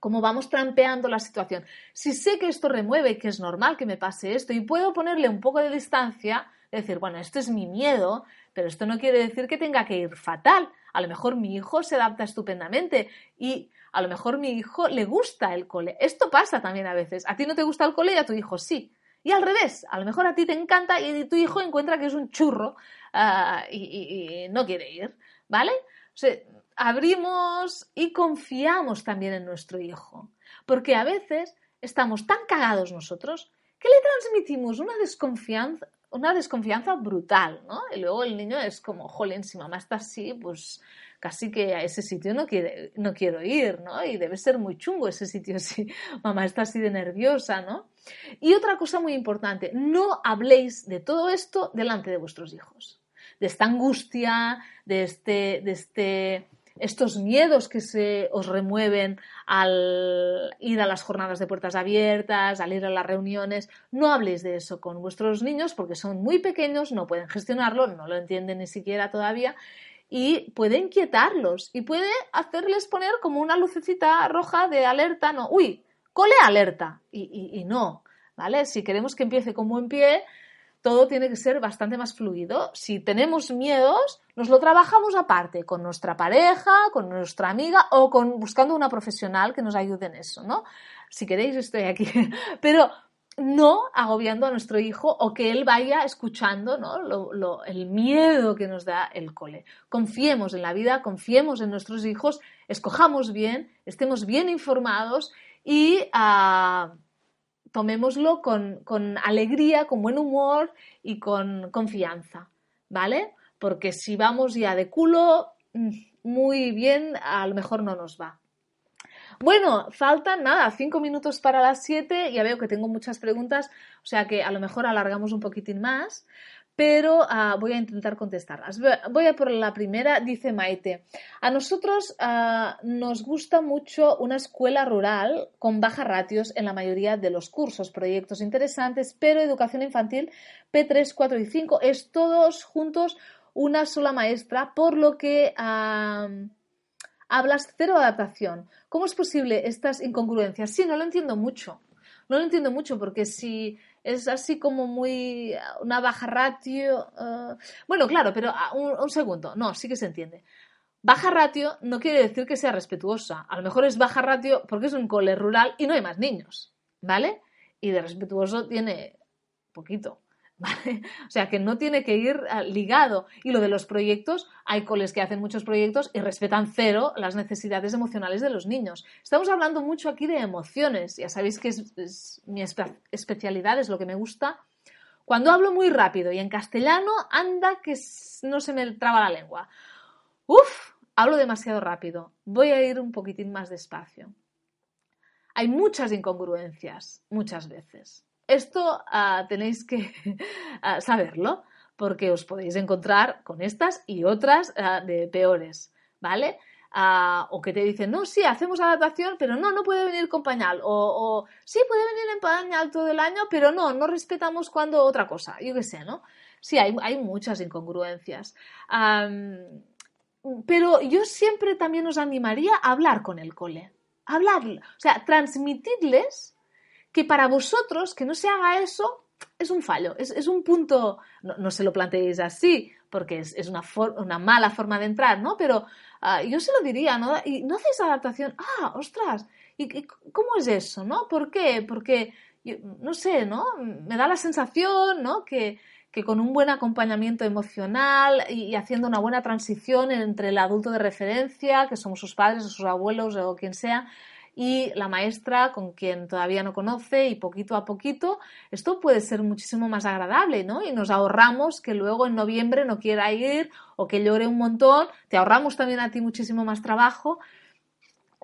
cómo vamos trampeando la situación. Si sé que esto remueve y que es normal que me pase esto y puedo ponerle un poco de distancia, decir, bueno, esto es mi miedo, pero esto no quiere decir que tenga que ir fatal. A lo mejor mi hijo se adapta estupendamente y a lo mejor mi hijo le gusta el cole. Esto pasa también a veces. A ti no te gusta el cole y a tu hijo sí. Y al revés, a lo mejor a ti te encanta y tu hijo encuentra que es un churro ah, y, no quiere ir, ¿vale? O sea, abrimos y confiamos también en nuestro hijo, porque a veces estamos tan cagados nosotros que le transmitimos una desconfianza, una desconfianza brutal, ¿no? Y luego el niño es como, jolín, si mamá está así, pues casi que a ese sitio no, quiere, no quiero ir, ¿no? Y debe ser muy chungo ese sitio (laughs) si mamá está así de nerviosa, ¿no? Y otra cosa muy importante, no habléis de todo esto delante de vuestros hijos. De esta angustia, de este, de este estos miedos que se os remueven al ir a las jornadas de puertas abiertas, al ir a las reuniones. No habléis de eso con vuestros niños porque son muy pequeños, no pueden gestionarlo, no lo entienden ni siquiera todavía y puede inquietarlos y puede hacerles poner como una lucecita roja de alerta, no, uy, cole alerta y, y no, ¿vale? Si queremos que empiece con buen pie, todo tiene que ser bastante más fluido. Si tenemos miedos, nos lo trabajamos aparte, con nuestra pareja, con nuestra amiga o con buscando una profesional que nos ayude en eso, ¿no? Si queréis, estoy aquí. (laughs) Pero no agobiando a nuestro hijo o que él vaya escuchando ¿no? el miedo que nos da el cole. Confiemos en la vida, confiemos en nuestros hijos, escojamos bien, estemos bien informados y uh, tomémoslo con, con alegría, con buen humor y con confianza, ¿vale? Porque si vamos ya de culo, mm, muy bien, a lo mejor no nos va. Bueno, faltan nada, cinco minutos para las siete. Ya veo que tengo muchas preguntas, o sea que a lo mejor alargamos un poquitín más pero ah, voy a intentar contestarlas. Voy a por la primera, dice Maite. A nosotros ah, nos gusta mucho una escuela rural con bajas ratios en la mayoría de los cursos, proyectos interesantes, pero educación infantil P3, 4 y 5 es todos juntos una sola maestra, por lo que hablas cero adaptación. ¿Cómo es posible estas incongruencias? Sí, no lo entiendo mucho. No lo entiendo mucho porque si es así como muy una baja ratio. Eh, bueno, claro, pero ah, un, segundo, no, sí que se entiende. Baja ratio no quiere decir que sea respetuosa. A lo mejor es baja ratio porque es un cole rural y no hay más niños, ¿vale? Y de respetuoso tiene poquito. (laughs) O sea, que no tiene que ir ah, ligado. Y lo de los proyectos, hay coles que hacen muchos proyectos y respetan cero las necesidades emocionales de los niños. Estamos hablando mucho aquí de emociones. Ya sabéis que es, mi especialidad, es lo que me gusta. Cuando hablo muy rápido y en castellano, anda que no se me traba la lengua. Uf, hablo demasiado rápido. Voy a ir un poquitín más despacio. Hay muchas incongruencias, muchas veces. Esto ah, tenéis que (laughs) ah, saberlo porque os podéis encontrar con estas y otras ah, de peores, ¿vale? o que te dicen, no, sí, hacemos adaptación, pero no, no puede venir con pañal. O, sí, puede venir en pañal todo el año, pero no, no respetamos cuando otra cosa. Yo qué sé, ¿no? Sí, hay, hay muchas incongruencias. pero yo siempre también os animaría a hablar con el cole. Hablar, o sea, transmitirles que para vosotros que no se haga eso es un fallo, es, un punto, no, se lo planteéis así, porque es, una, una, mala forma de entrar, ¿no? Pero ah, yo se lo diría, ¿no? Y no hacéis adaptación, ah, ostras, ¿y, cómo es eso, no? ¿Por qué? Porque, no sé, ¿no? Me da la sensación, ¿no? Que, que con un buen acompañamiento emocional y, haciendo una buena transición entre el adulto de referencia, que somos sus padres o sus abuelos o quien sea, y la maestra con quien todavía no conoce y poquito a poquito, esto puede ser muchísimo más agradable, ¿no? Y nos ahorramos que luego en noviembre no quiera ir o que llore un montón, te ahorramos también a ti muchísimo más trabajo.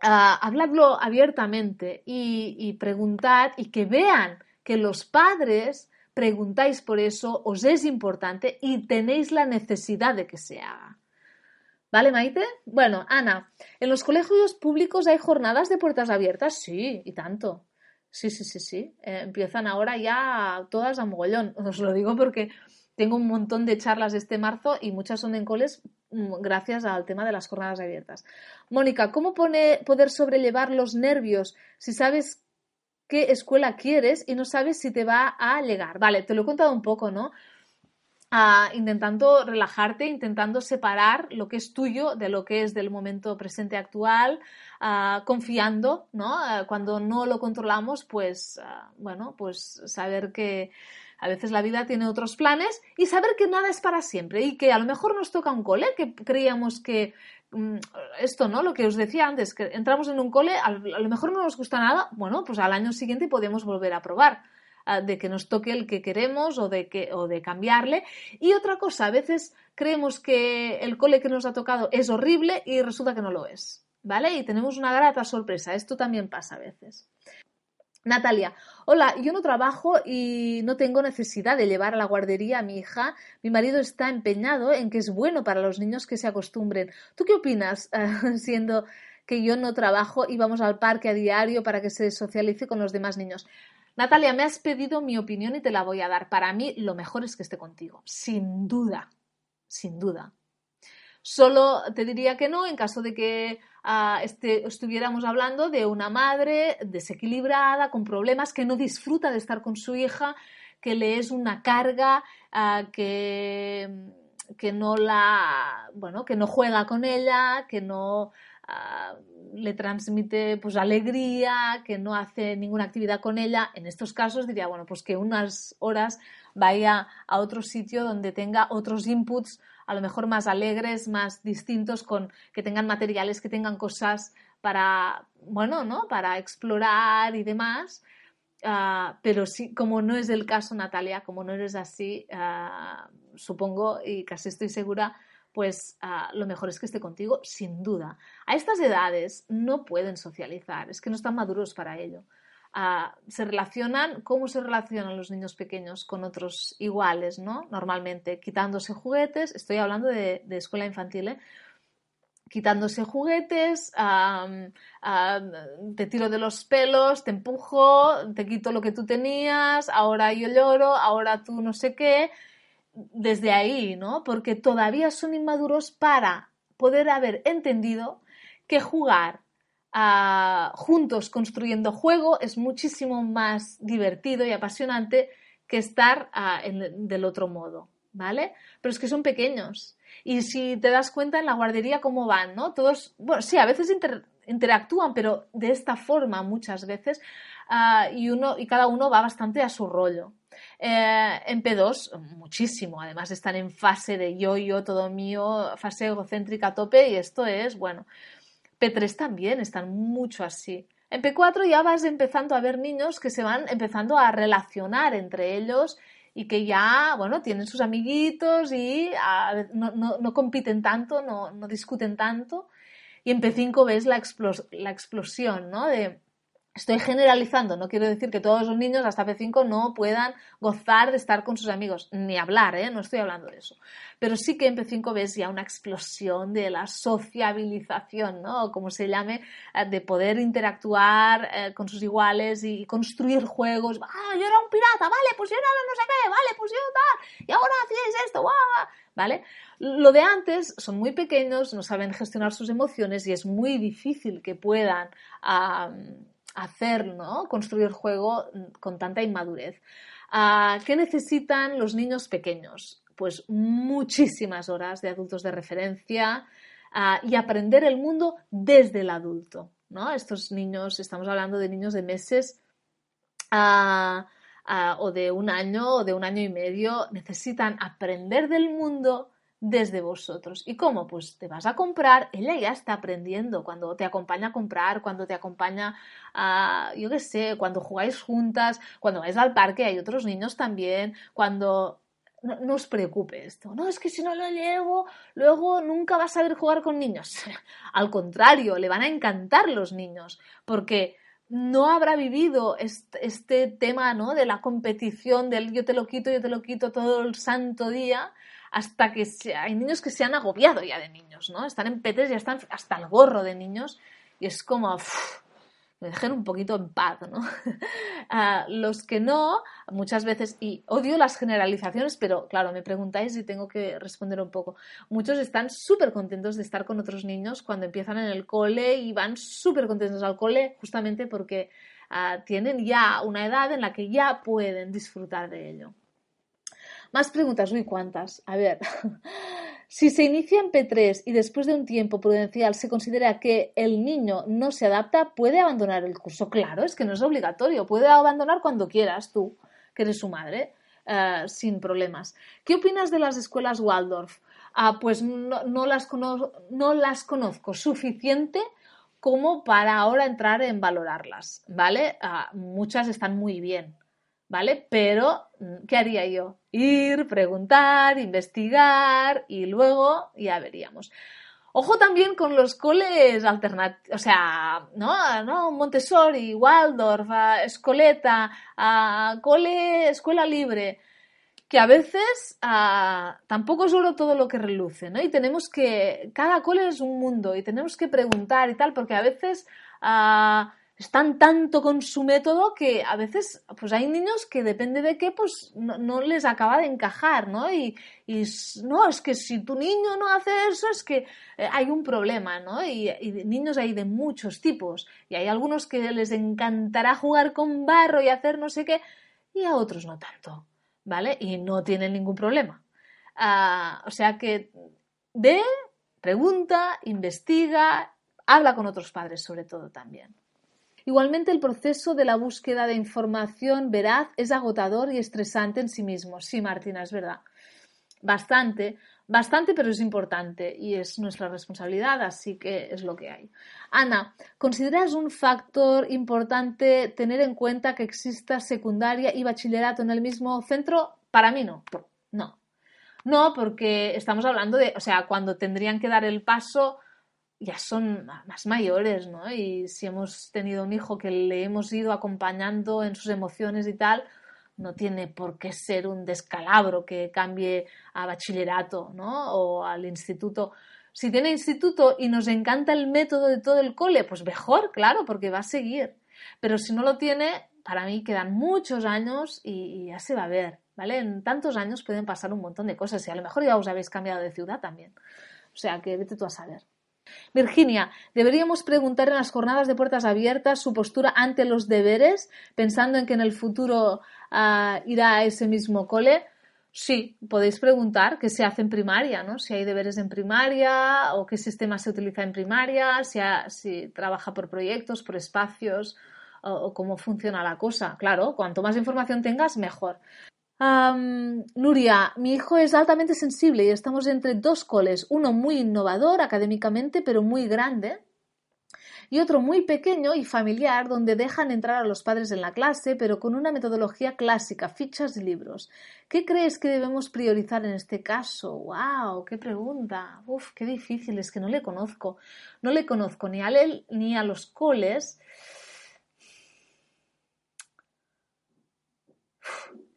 Uh, habladlo abiertamente y, y preguntad y que vean que los padres preguntáis por eso, os es importante y tenéis la necesidad de que se haga. ¿Vale, Maite? Bueno, Ana, ¿en los colegios públicos hay jornadas de puertas abiertas? Sí, y tanto. Sí, sí, sí, sí. Eh, empiezan ahora ya todas a mogollón. (laughs) Os lo digo porque tengo un montón de charlas este marzo y muchas son en coles mm, gracias al tema de las jornadas abiertas. Mónica, ¿cómo poder sobrellevar los nervios si sabes qué escuela quieres y no sabes si te va a llegar? Vale, te lo he contado un poco, ¿no? Intentando relajarte, intentando separar lo que es tuyo de lo que es del momento presente actual, confiando, ¿no? cuando no lo controlamos, pues, bueno, pues saber que a veces la vida tiene otros planes y saber que nada es para siempre y que a lo mejor nos toca un cole que creíamos que mm, esto, ¿no? Lo que os decía antes, que entramos en un cole, a lo mejor no nos gusta nada, bueno, pues al año siguiente podemos volver a probar. Ah, de que nos toque el que queremos o de, que, o de cambiarle. Y otra cosa, a veces creemos que el cole que nos ha tocado es horrible y resulta que no lo es. ¿Vale? Y tenemos una grata sorpresa. Esto también pasa a veces. Natalia, hola, yo no trabajo y no tengo necesidad de llevar a la guardería a mi hija. Mi marido está empeñado en que es bueno para los niños que se acostumbren. ¿Tú qué opinas, (laughs) siendo que yo no trabajo y vamos al parque a diario para que se socialice con los demás niños? Natalia, me has pedido mi opinión y te la voy a dar. Para mí lo mejor es que esté contigo, sin duda, sin duda. Solo te diría que no en caso de que ah, este, estuviéramos hablando de una madre desequilibrada, con problemas, que no disfruta de estar con su hija, que le es una carga, ah, que, que no la, bueno, que no juega con ella, que no le transmite pues alegría, que no hace ninguna actividad con ella, en estos casos diría, bueno, pues que unas horas vaya a otro sitio donde tenga otros inputs, a lo mejor más alegres, más distintos, con que tengan materiales, que tengan cosas para, bueno, ¿no? Para explorar y demás. Ah, pero sí, como no es el caso, Natalia, como no eres así, ah, supongo y casi estoy segura pues ah, lo mejor es que esté contigo, sin duda. A estas edades no pueden socializar, es que no están maduros para ello. Ah, se relacionan, ¿cómo se relacionan los niños pequeños con otros iguales, ¿no? Normalmente, quitándose juguetes, estoy hablando de, escuela infantil, ¿eh? quitándose juguetes, te tiro de los pelos, te empujo, te quito lo que tú tenías, ahora yo lloro, ahora tú no sé qué, desde ahí, ¿no? Porque todavía son inmaduros para poder haber entendido que jugar ah, juntos construyendo juego es muchísimo más divertido y apasionante que estar ah, del otro modo, ¿vale? Pero es que son pequeños. Y si te das cuenta en la guardería cómo van, ¿no? Todos, bueno, sí, a veces interactúan, pero de esta forma muchas veces, ah, y, uno, y cada uno va bastante a su rollo. Eh, en P2, muchísimo. Además, están en fase de yo, yo, todo mío, fase egocéntrica a tope y esto es, bueno. P3 también están mucho así. En P4 ya vas empezando a ver niños que se van empezando a relacionar entre ellos y que ya, bueno, tienen sus amiguitos y no, compiten tanto, no, discuten tanto. Y en P5 ves la, la explosión, ¿no? De, Estoy generalizando, no quiero decir que todos los niños hasta P5 no puedan gozar de estar con sus amigos, ni hablar, ¿eh? no estoy hablando de eso. Pero sí que en P5 ves ya una explosión de la sociabilización, ¿no? Como se llame, eh, de poder interactuar eh, con sus iguales y construir juegos. Ah, yo era un pirata, vale, pues yo era no sé qué, vale, pues yo tal, y ahora hacéis esto, ¡guau! ¿vale? Lo de antes son muy pequeños, no saben gestionar sus emociones y es muy difícil que puedan hacer, ¿no? Construir juego con tanta inmadurez. Ah, ¿Qué necesitan los niños pequeños? Pues muchísimas horas de adultos de referencia ah, y aprender el mundo desde el adulto, ¿no? Estos niños, estamos hablando de niños de meses ah, o de un año o de un año y medio, necesitan aprender del mundo desde vosotros. ¿Y cómo? Pues te vas a comprar, ella ya está aprendiendo cuando te acompaña a comprar, cuando te acompaña a, yo qué sé, cuando jugáis juntas, cuando vais al parque hay otros niños también, cuando... No, os preocupe esto. No, es que si no lo llevo, luego nunca vas a saber jugar con niños. (laughs) al contrario, le van a encantar los niños, porque no habrá vivido este, tema ¿no? de la competición, del yo te lo quito, yo te lo quito todo el santo día, hasta que hay niños que se han agobiado ya de niños, ¿no? Están en petes, ya están hasta el gorro de niños y es como, me dejen un poquito en paz, ¿no? (laughs) Ah, los que no, muchas veces, y odio las generalizaciones, pero claro, me preguntáis y tengo que responder un poco. Muchos están súper contentos de estar con otros niños cuando empiezan en el cole y van súper contentos al cole justamente porque ah, tienen ya una edad en la que ya pueden disfrutar de ello. Más preguntas, uy, ¿cuántas? A ver. (laughs) Si se inicia en P3 y después de un tiempo prudencial se considera que el niño no se adapta, ¿puede abandonar el curso? Claro, es que no es obligatorio. Puede abandonar cuando quieras tú, que eres su madre, eh, sin problemas. ¿Qué opinas de las escuelas Waldorf? Ah, pues no, las no las conozco suficiente como para ahora entrar en valorarlas, ¿vale? Ah, muchas están muy bien, ¿vale? Pero, mm, ¿qué haría yo? Ir, preguntar, investigar y luego ya veríamos. Ojo también con los coles alternativos, o sea, ¿no? ¿no? Montessori, Waldorf, Escoleta, cole, escuela libre, que a veces tampoco es oro todo lo que reluce, ¿no? Y tenemos que, cada cole es un mundo y tenemos que preguntar y tal, porque a veces están tanto con su método que a veces pues hay niños que depende de qué pues no, les acaba de encajar, ¿no? Y, no, es que si tu niño no hace eso es que eh, hay un problema, ¿no? Y, niños hay de muchos tipos y hay algunos que les encantará jugar con barro y hacer no sé qué y a otros no tanto, ¿vale? Y no tienen ningún problema. Ah, o sea que ve, pregunta, investiga, habla con otros padres sobre todo también. Igualmente, el proceso de la búsqueda de información veraz es agotador y estresante en sí mismo. Sí, Martina, es verdad. Bastante, bastante, pero es importante y es nuestra responsabilidad, así que es lo que hay. Ana, ¿consideras un factor importante tener en cuenta que exista secundaria y bachillerato en el mismo centro? Para mí no, no. No, porque estamos hablando de, o sea, cuando tendrían que dar el paso ya son más mayores, ¿no? Y si hemos tenido un hijo que le hemos ido acompañando en sus emociones y tal, no tiene por qué ser un descalabro que cambie a bachillerato, ¿no? O al instituto. Si tiene instituto y nos encanta el método de todo el cole, pues mejor, claro, porque va a seguir. Pero si no lo tiene, para mí quedan muchos años y, ya se va a ver, ¿vale? En tantos años pueden pasar un montón de cosas y a lo mejor ya os habéis cambiado de ciudad también. O sea, que vete tú a saber. Virginia, ¿deberíamos preguntar en las jornadas de puertas abiertas su postura ante los deberes, pensando en que en el futuro ah, irá a ese mismo cole? Sí, podéis preguntar qué se hace en primaria, ¿no? Si hay deberes en primaria o qué sistema se utiliza en primaria, si, trabaja por proyectos, por espacios o cómo funciona la cosa. Claro, cuanto más información tengas, mejor. Nuria, mi hijo es altamente sensible y estamos entre dos coles, uno muy innovador académicamente, pero muy grande, y otro muy pequeño y familiar, donde dejan entrar a los padres en la clase, pero con una metodología clásica, fichas y libros. ¿Qué crees que debemos priorizar en este caso? ¡Wow! ¡Qué pregunta! ¡Uf! ¡Qué difícil! Es que no le conozco. No le conozco ni a él ni a los coles.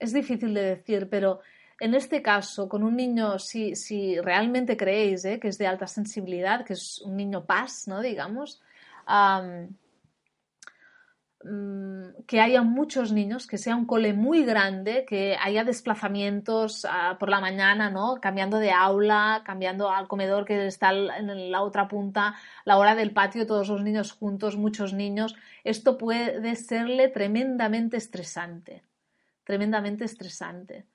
Es difícil de decir, pero en este caso, con un niño, si, realmente creéis ¿eh? que es de alta sensibilidad, que es un niño paz, ¿no? Digamos, mm, que haya muchos niños, que sea un cole muy grande, que haya desplazamientos ah, por la mañana, ¿no? Cambiando de aula, cambiando al comedor que está en la otra punta, la hora del patio, todos los niños juntos, muchos niños. Esto puede serle tremendamente estresante tremendamente estresante.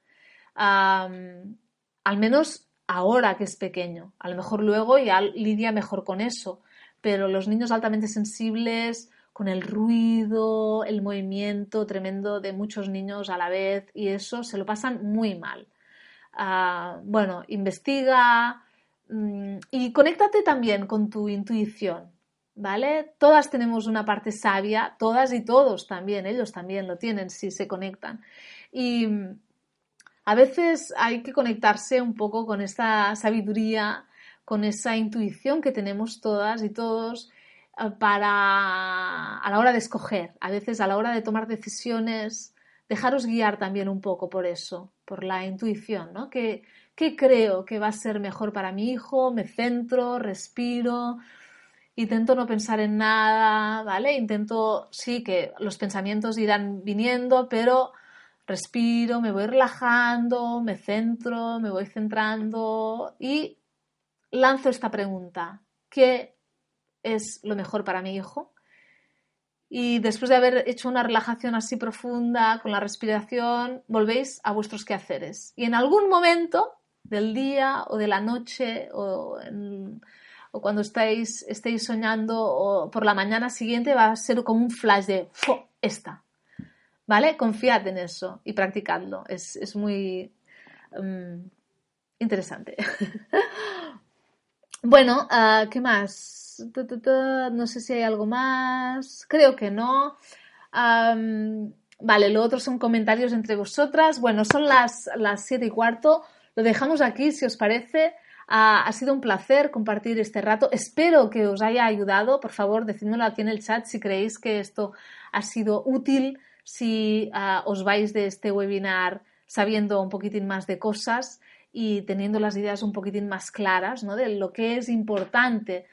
al menos ahora que es pequeño. A lo mejor luego ya lidia mejor con eso, pero los niños altamente sensibles, con el ruido, el movimiento tremendo de muchos niños a la vez y eso se lo pasan muy mal. Ah, bueno, investiga mm, y conéctate también con tu intuición, ¿vale? Todas tenemos una parte sabia, todas y todos también, ellos también lo tienen si se conectan. Y a veces hay que conectarse un poco con esta sabiduría, con esa intuición que tenemos todas y todos eh, para a la hora de escoger, a veces a la hora de tomar decisiones, dejaros guiar también un poco por eso, por la intuición, ¿no? ¿Qué, qué creo que va a ser mejor para mi hijo? Me centro, respiro, intento no pensar en nada, ¿vale? Intento, sí, que los pensamientos irán viniendo, pero respiro, me voy relajando, me centro, me voy centrando y lanzo esta pregunta. ¿Qué es lo mejor para mi hijo? Y después de haber hecho una relajación así profunda con la respiración, volvéis a vuestros quehaceres. Y en algún momento del día o de la noche o, cuando estáis, estéis soñando o por la mañana siguiente va a ser como un flash de esta. ¿Vale? Confiad en eso y practicadlo. Es, muy mm, interesante. (laughs) bueno, ah, ¿qué más? No sé si hay algo más. Creo que no. vale, lo otro son comentarios entre vosotras. Bueno, son las, las siete y cuarto. Lo dejamos aquí, si os parece. Ha sido un placer compartir este rato. Espero que os haya ayudado. Por favor, decídmelo aquí en el chat si creéis que esto ha sido útil, si ah, os vais de este webinar sabiendo un poquitín más de cosas y teniendo las ideas un poquitín más claras ¿no? de lo que es importante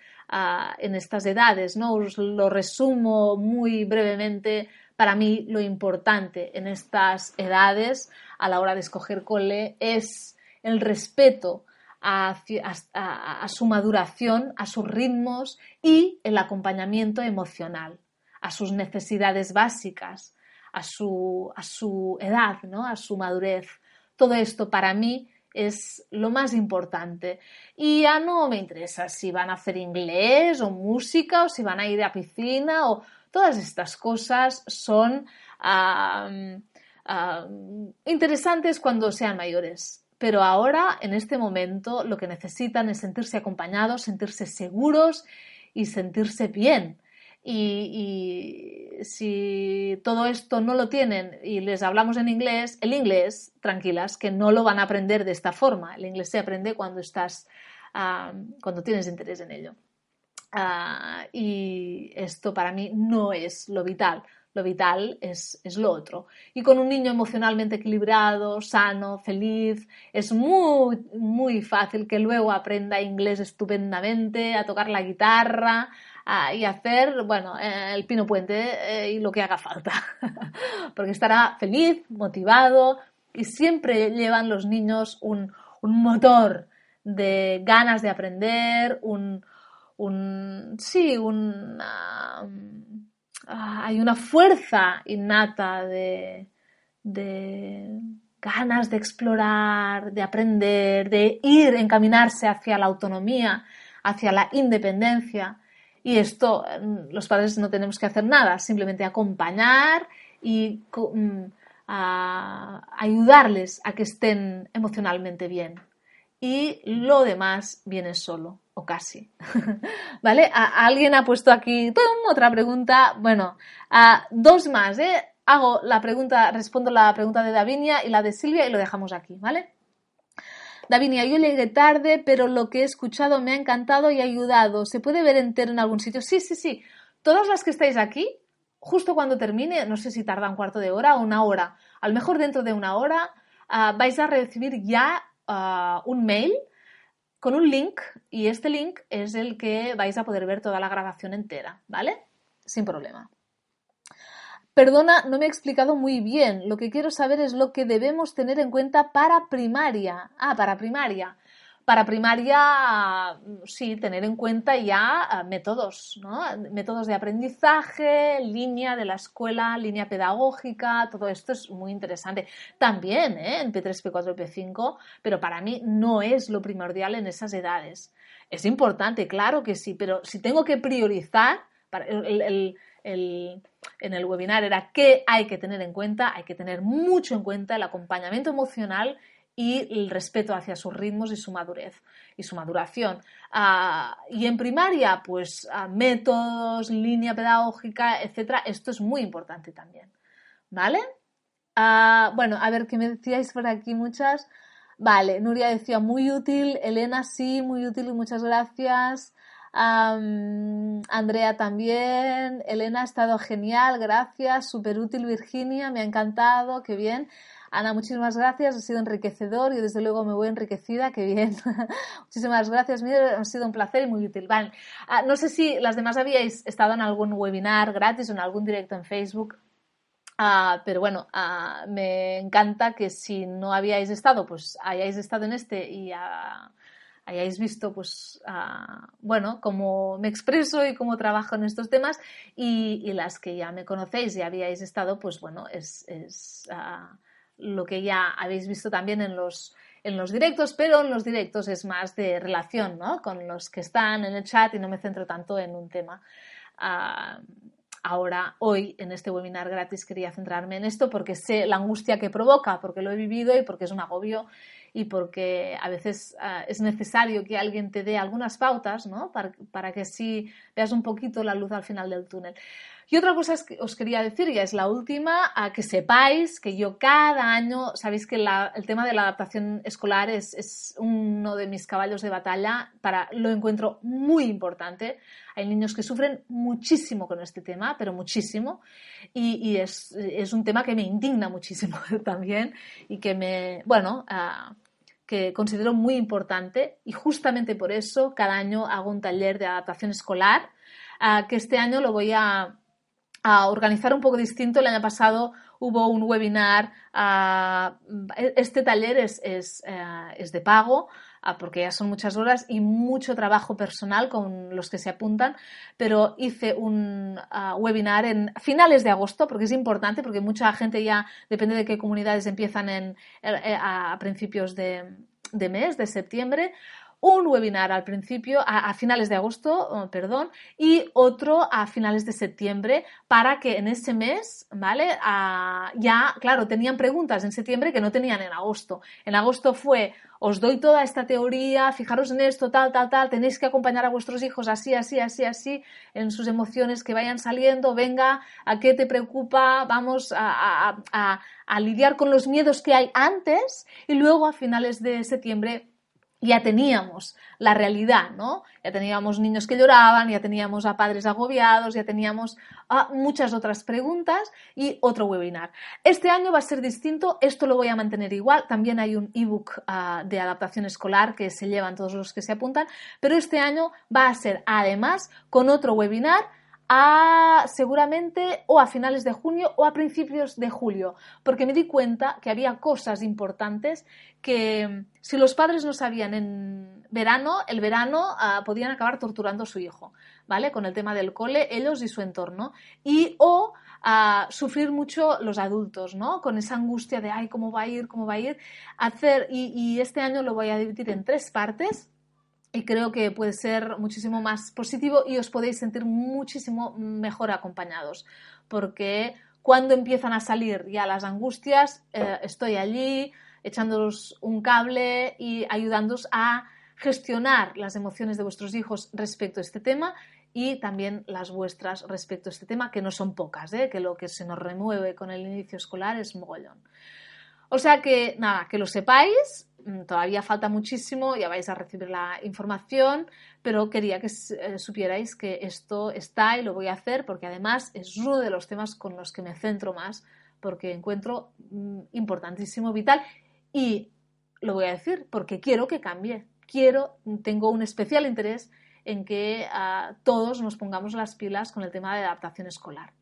en estas edades. ¿no? Os lo resumo muy brevemente. Para mí lo importante en estas edades a la hora de escoger cole es el respeto a, su maduración, a sus ritmos y el acompañamiento emocional, a sus necesidades básicas, a su, a su edad, ¿no? a su madurez. Todo esto para mí es lo más importante. Y ya no me interesa si van a hacer inglés o música o si van a ir a piscina o todas estas cosas son interesantes cuando sean mayores. Pero ahora, en este momento, lo que necesitan es sentirse acompañados, sentirse seguros y sentirse bien. Y, si todo esto no lo tienen y les hablamos en inglés, el inglés, tranquilas, que no lo van a aprender de esta forma. El inglés se aprende cuando estás, ah, cuando tienes interés en ello. Ah, y esto para mí no es lo vital. Lo vital es, es, lo otro. Y con un niño emocionalmente equilibrado, sano, feliz, es muy, muy fácil que luego aprenda inglés estupendamente, a tocar la guitarra, y hacer, bueno, el pino puente eh, y lo que haga falta. (laughs) Porque estará feliz, motivado y siempre llevan los niños un, motor de ganas de aprender, un, sí, un, ah, hay una fuerza innata de, de ganas de explorar, de aprender, de ir, encaminarse hacia la autonomía, hacia la independencia. Y esto, mm, los padres no tenemos que hacer nada, simplemente acompañar y mm, ayudarles a que estén emocionalmente bien. Y lo demás viene solo, o casi. (laughs) ¿Vale? alguien ha puesto aquí otra pregunta. Bueno, dos más, ¿eh? Hago la pregunta, respondo la pregunta de Davinia y la de Silvia y lo dejamos aquí, ¿vale? Davinia, yo llegué tarde, pero lo que he escuchado me ha encantado y ayudado. ¿Se puede ver entero en algún sitio? Sí, sí, sí. Todas las que estáis aquí, justo cuando termine, no sé si tarda un cuarto de hora o una hora, a lo mejor dentro de una hora, ah, vais a recibir ya un mail con un link y este link es el que vais a poder ver toda la grabación entera, ¿vale? Sin problema. Perdona, no me he explicado muy bien. Lo que quiero saber es lo que debemos tener en cuenta para primaria. Ah, para primaria. Para primaria, sí, tener en cuenta ya ah, métodos. Métodos de aprendizaje, línea de la escuela, línea pedagógica, todo esto es muy interesante. También ¿eh? en P3, P4 y P5, pero para mí no es lo primordial en esas edades. Es importante, claro que sí, pero si tengo que priorizar, para el en el webinar era qué hay que tener en cuenta. Hay que tener mucho en cuenta el acompañamiento emocional y el respeto hacia sus ritmos y su madurez y su maduración. Ah, y en primaria, pues ah, métodos, línea pedagógica, etcétera. Esto es muy importante también. ¿Vale? Ah, bueno, a ver qué me decíais por aquí muchas. Vale, Nuria decía muy útil, Elena sí, muy útil y muchas gracias. Andrea también. Elena ha estado genial, gracias. Súper útil, Virginia, me ha encantado, qué bien. Ana, muchísimas gracias, ha sido enriquecedor y desde luego me voy enriquecida, qué bien. (laughs) muchísimas gracias, ha sido un placer y muy útil. Vale. Ah, no sé si las demás habíais estado en algún webinar gratis o en algún directo en Facebook. Ah, pero bueno, ah, me encanta que si no habíais estado, pues hayáis estado en este y hayáis visto, pues, bueno, cómo me expreso y cómo trabajo en estos temas. Y, las que ya me conocéis y habíais estado, pues bueno, es, lo que ya habéis visto también en los, en los directos, pero en los directos es más de relación ¿no? con los que están en el chat y no me centro tanto en un tema. Ah, ahora, hoy, en este webinar gratis, quería centrarme en esto porque sé la angustia que provoca, porque lo he vivido y porque es un agobio y porque a veces ah, es necesario que alguien te dé algunas pautas ¿no? para, para que así veas un poquito la luz al final del túnel. Y otra cosa que os quería decir, ya es la última, a que sepáis que yo cada año, sabéis que el tema de la adaptación escolar es, uno de mis caballos de batalla, para, lo encuentro muy importante. Hay niños que sufren muchísimo con este tema, pero muchísimo, y, es, un tema que me indigna muchísimo (laughs) también y que me, bueno, ah, que considero muy importante y justamente por eso cada año hago un taller de adaptación escolar, ah, que este año lo voy a a organizar un poco distinto. El año pasado hubo un webinar, este taller es, es, eh, es de pago porque ya son muchas horas y mucho trabajo personal con los que se apuntan, pero hice un webinar en finales de agosto, porque es importante, porque mucha gente ya, depende de qué comunidades empiezan en, eh, a principios de, de mes, de septiembre, un webinar al principio, a, finales de agosto, oh, perdón, y otro a finales de septiembre para que en ese mes, ¿vale? ya, claro, tenían preguntas en septiembre que no tenían en agosto. En agosto fue, os doy toda esta teoría, fijaros en esto, tal, tal, tal, tenéis que acompañar a vuestros hijos así, así, así, así, en sus emociones que vayan saliendo, venga, ¿a qué te preocupa? Vamos a, a lidiar con los miedos que hay antes y luego a finales de septiembre ya teníamos la realidad, ¿no? Ya teníamos niños que lloraban, ya teníamos a padres agobiados, ya teníamos ah, muchas otras preguntas y otro webinar. Este año va a ser distinto, esto lo voy a mantener igual, también hay un ebook ah, de adaptación escolar que se llevan todos los que se apuntan, pero este año va a ser además con otro webinar a seguramente o a finales de junio o a principios de julio, porque me di cuenta que había cosas importantes que si los padres no sabían en verano, el verano ah, podían acabar torturando a su hijo, ¿vale? Con el tema del cole, ellos y su entorno. Y o ah, sufrir mucho los adultos, ¿no? Con esa angustia de, ay, ¿cómo va a ir? ¿Cómo va a ir? Hacer, y este año lo voy a dividir en tres partes y creo que puede ser muchísimo más positivo y os podéis sentir muchísimo mejor acompañados porque cuando empiezan a salir ya las angustias eh, estoy allí echándolos un cable y ayudándoos a gestionar las emociones de vuestros hijos respecto a este tema y también las vuestras respecto a este tema, que no son pocas, ¿eh? que lo que se nos remueve con el inicio escolar es mogollón. O sea que, nada, que lo sepáis, todavía falta muchísimo, ya vais a recibir la información, pero quería que eh, supierais que esto está y lo voy a hacer porque además es uno de los temas con los que me centro más porque encuentro mm, importantísimo, vital y lo voy a decir porque quiero que cambie, quiero, tengo un especial interés en que ah, todos nos pongamos las pilas con el tema de adaptación escolar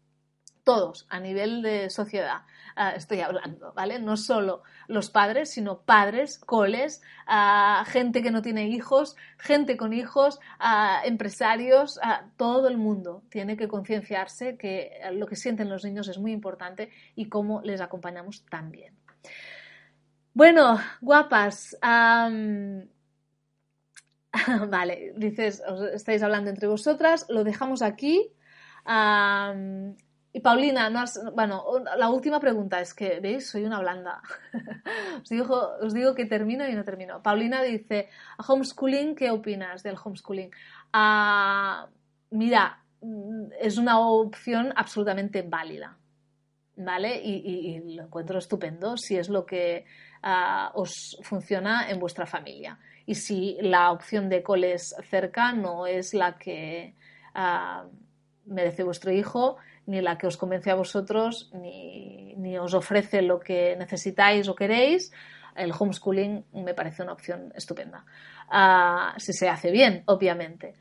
todos a nivel de sociedad ah, estoy hablando, ¿vale? No solo los padres, sino padres, coles, uh, gente que no tiene hijos, gente con hijos, uh, empresarios, todo el mundo tiene que concienciarse que lo que sienten los niños es muy importante y cómo les acompañamos también. Bueno, guapas. (laughs) vale, dices, os estáis hablando entre vosotras, lo dejamos aquí. Y Paulina, no bueno, la última pregunta es que, ¿veis? Soy una blanda. (laughs) os, digo, os digo que termino y no termino. Paulina dice, homeschooling, ¿qué opinas del homeschooling? Ah, mira, mm, es una opción absolutamente válida, ¿vale? Y, lo encuentro estupendo si es lo que ah, os funciona en vuestra familia. Y si la opción de coles cerca no es la que ah, merece vuestro hijo, ni la que os convence a vosotros, ni, os ofrece lo que necesitáis o queréis. El homeschooling me parece una opción estupenda. Ah, si se hace bien, obviamente.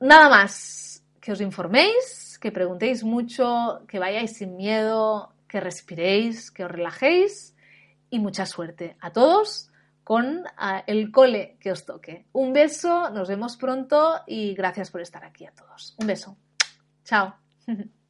Nada más, que os informéis, que preguntéis mucho, que vayáis sin miedo, que respiréis, que os relajéis y mucha suerte a todos con ah, el cole que os toque. Un beso, nos vemos pronto y gracias por estar aquí a todos. Un beso. Chao. Mm-hmm. (laughs)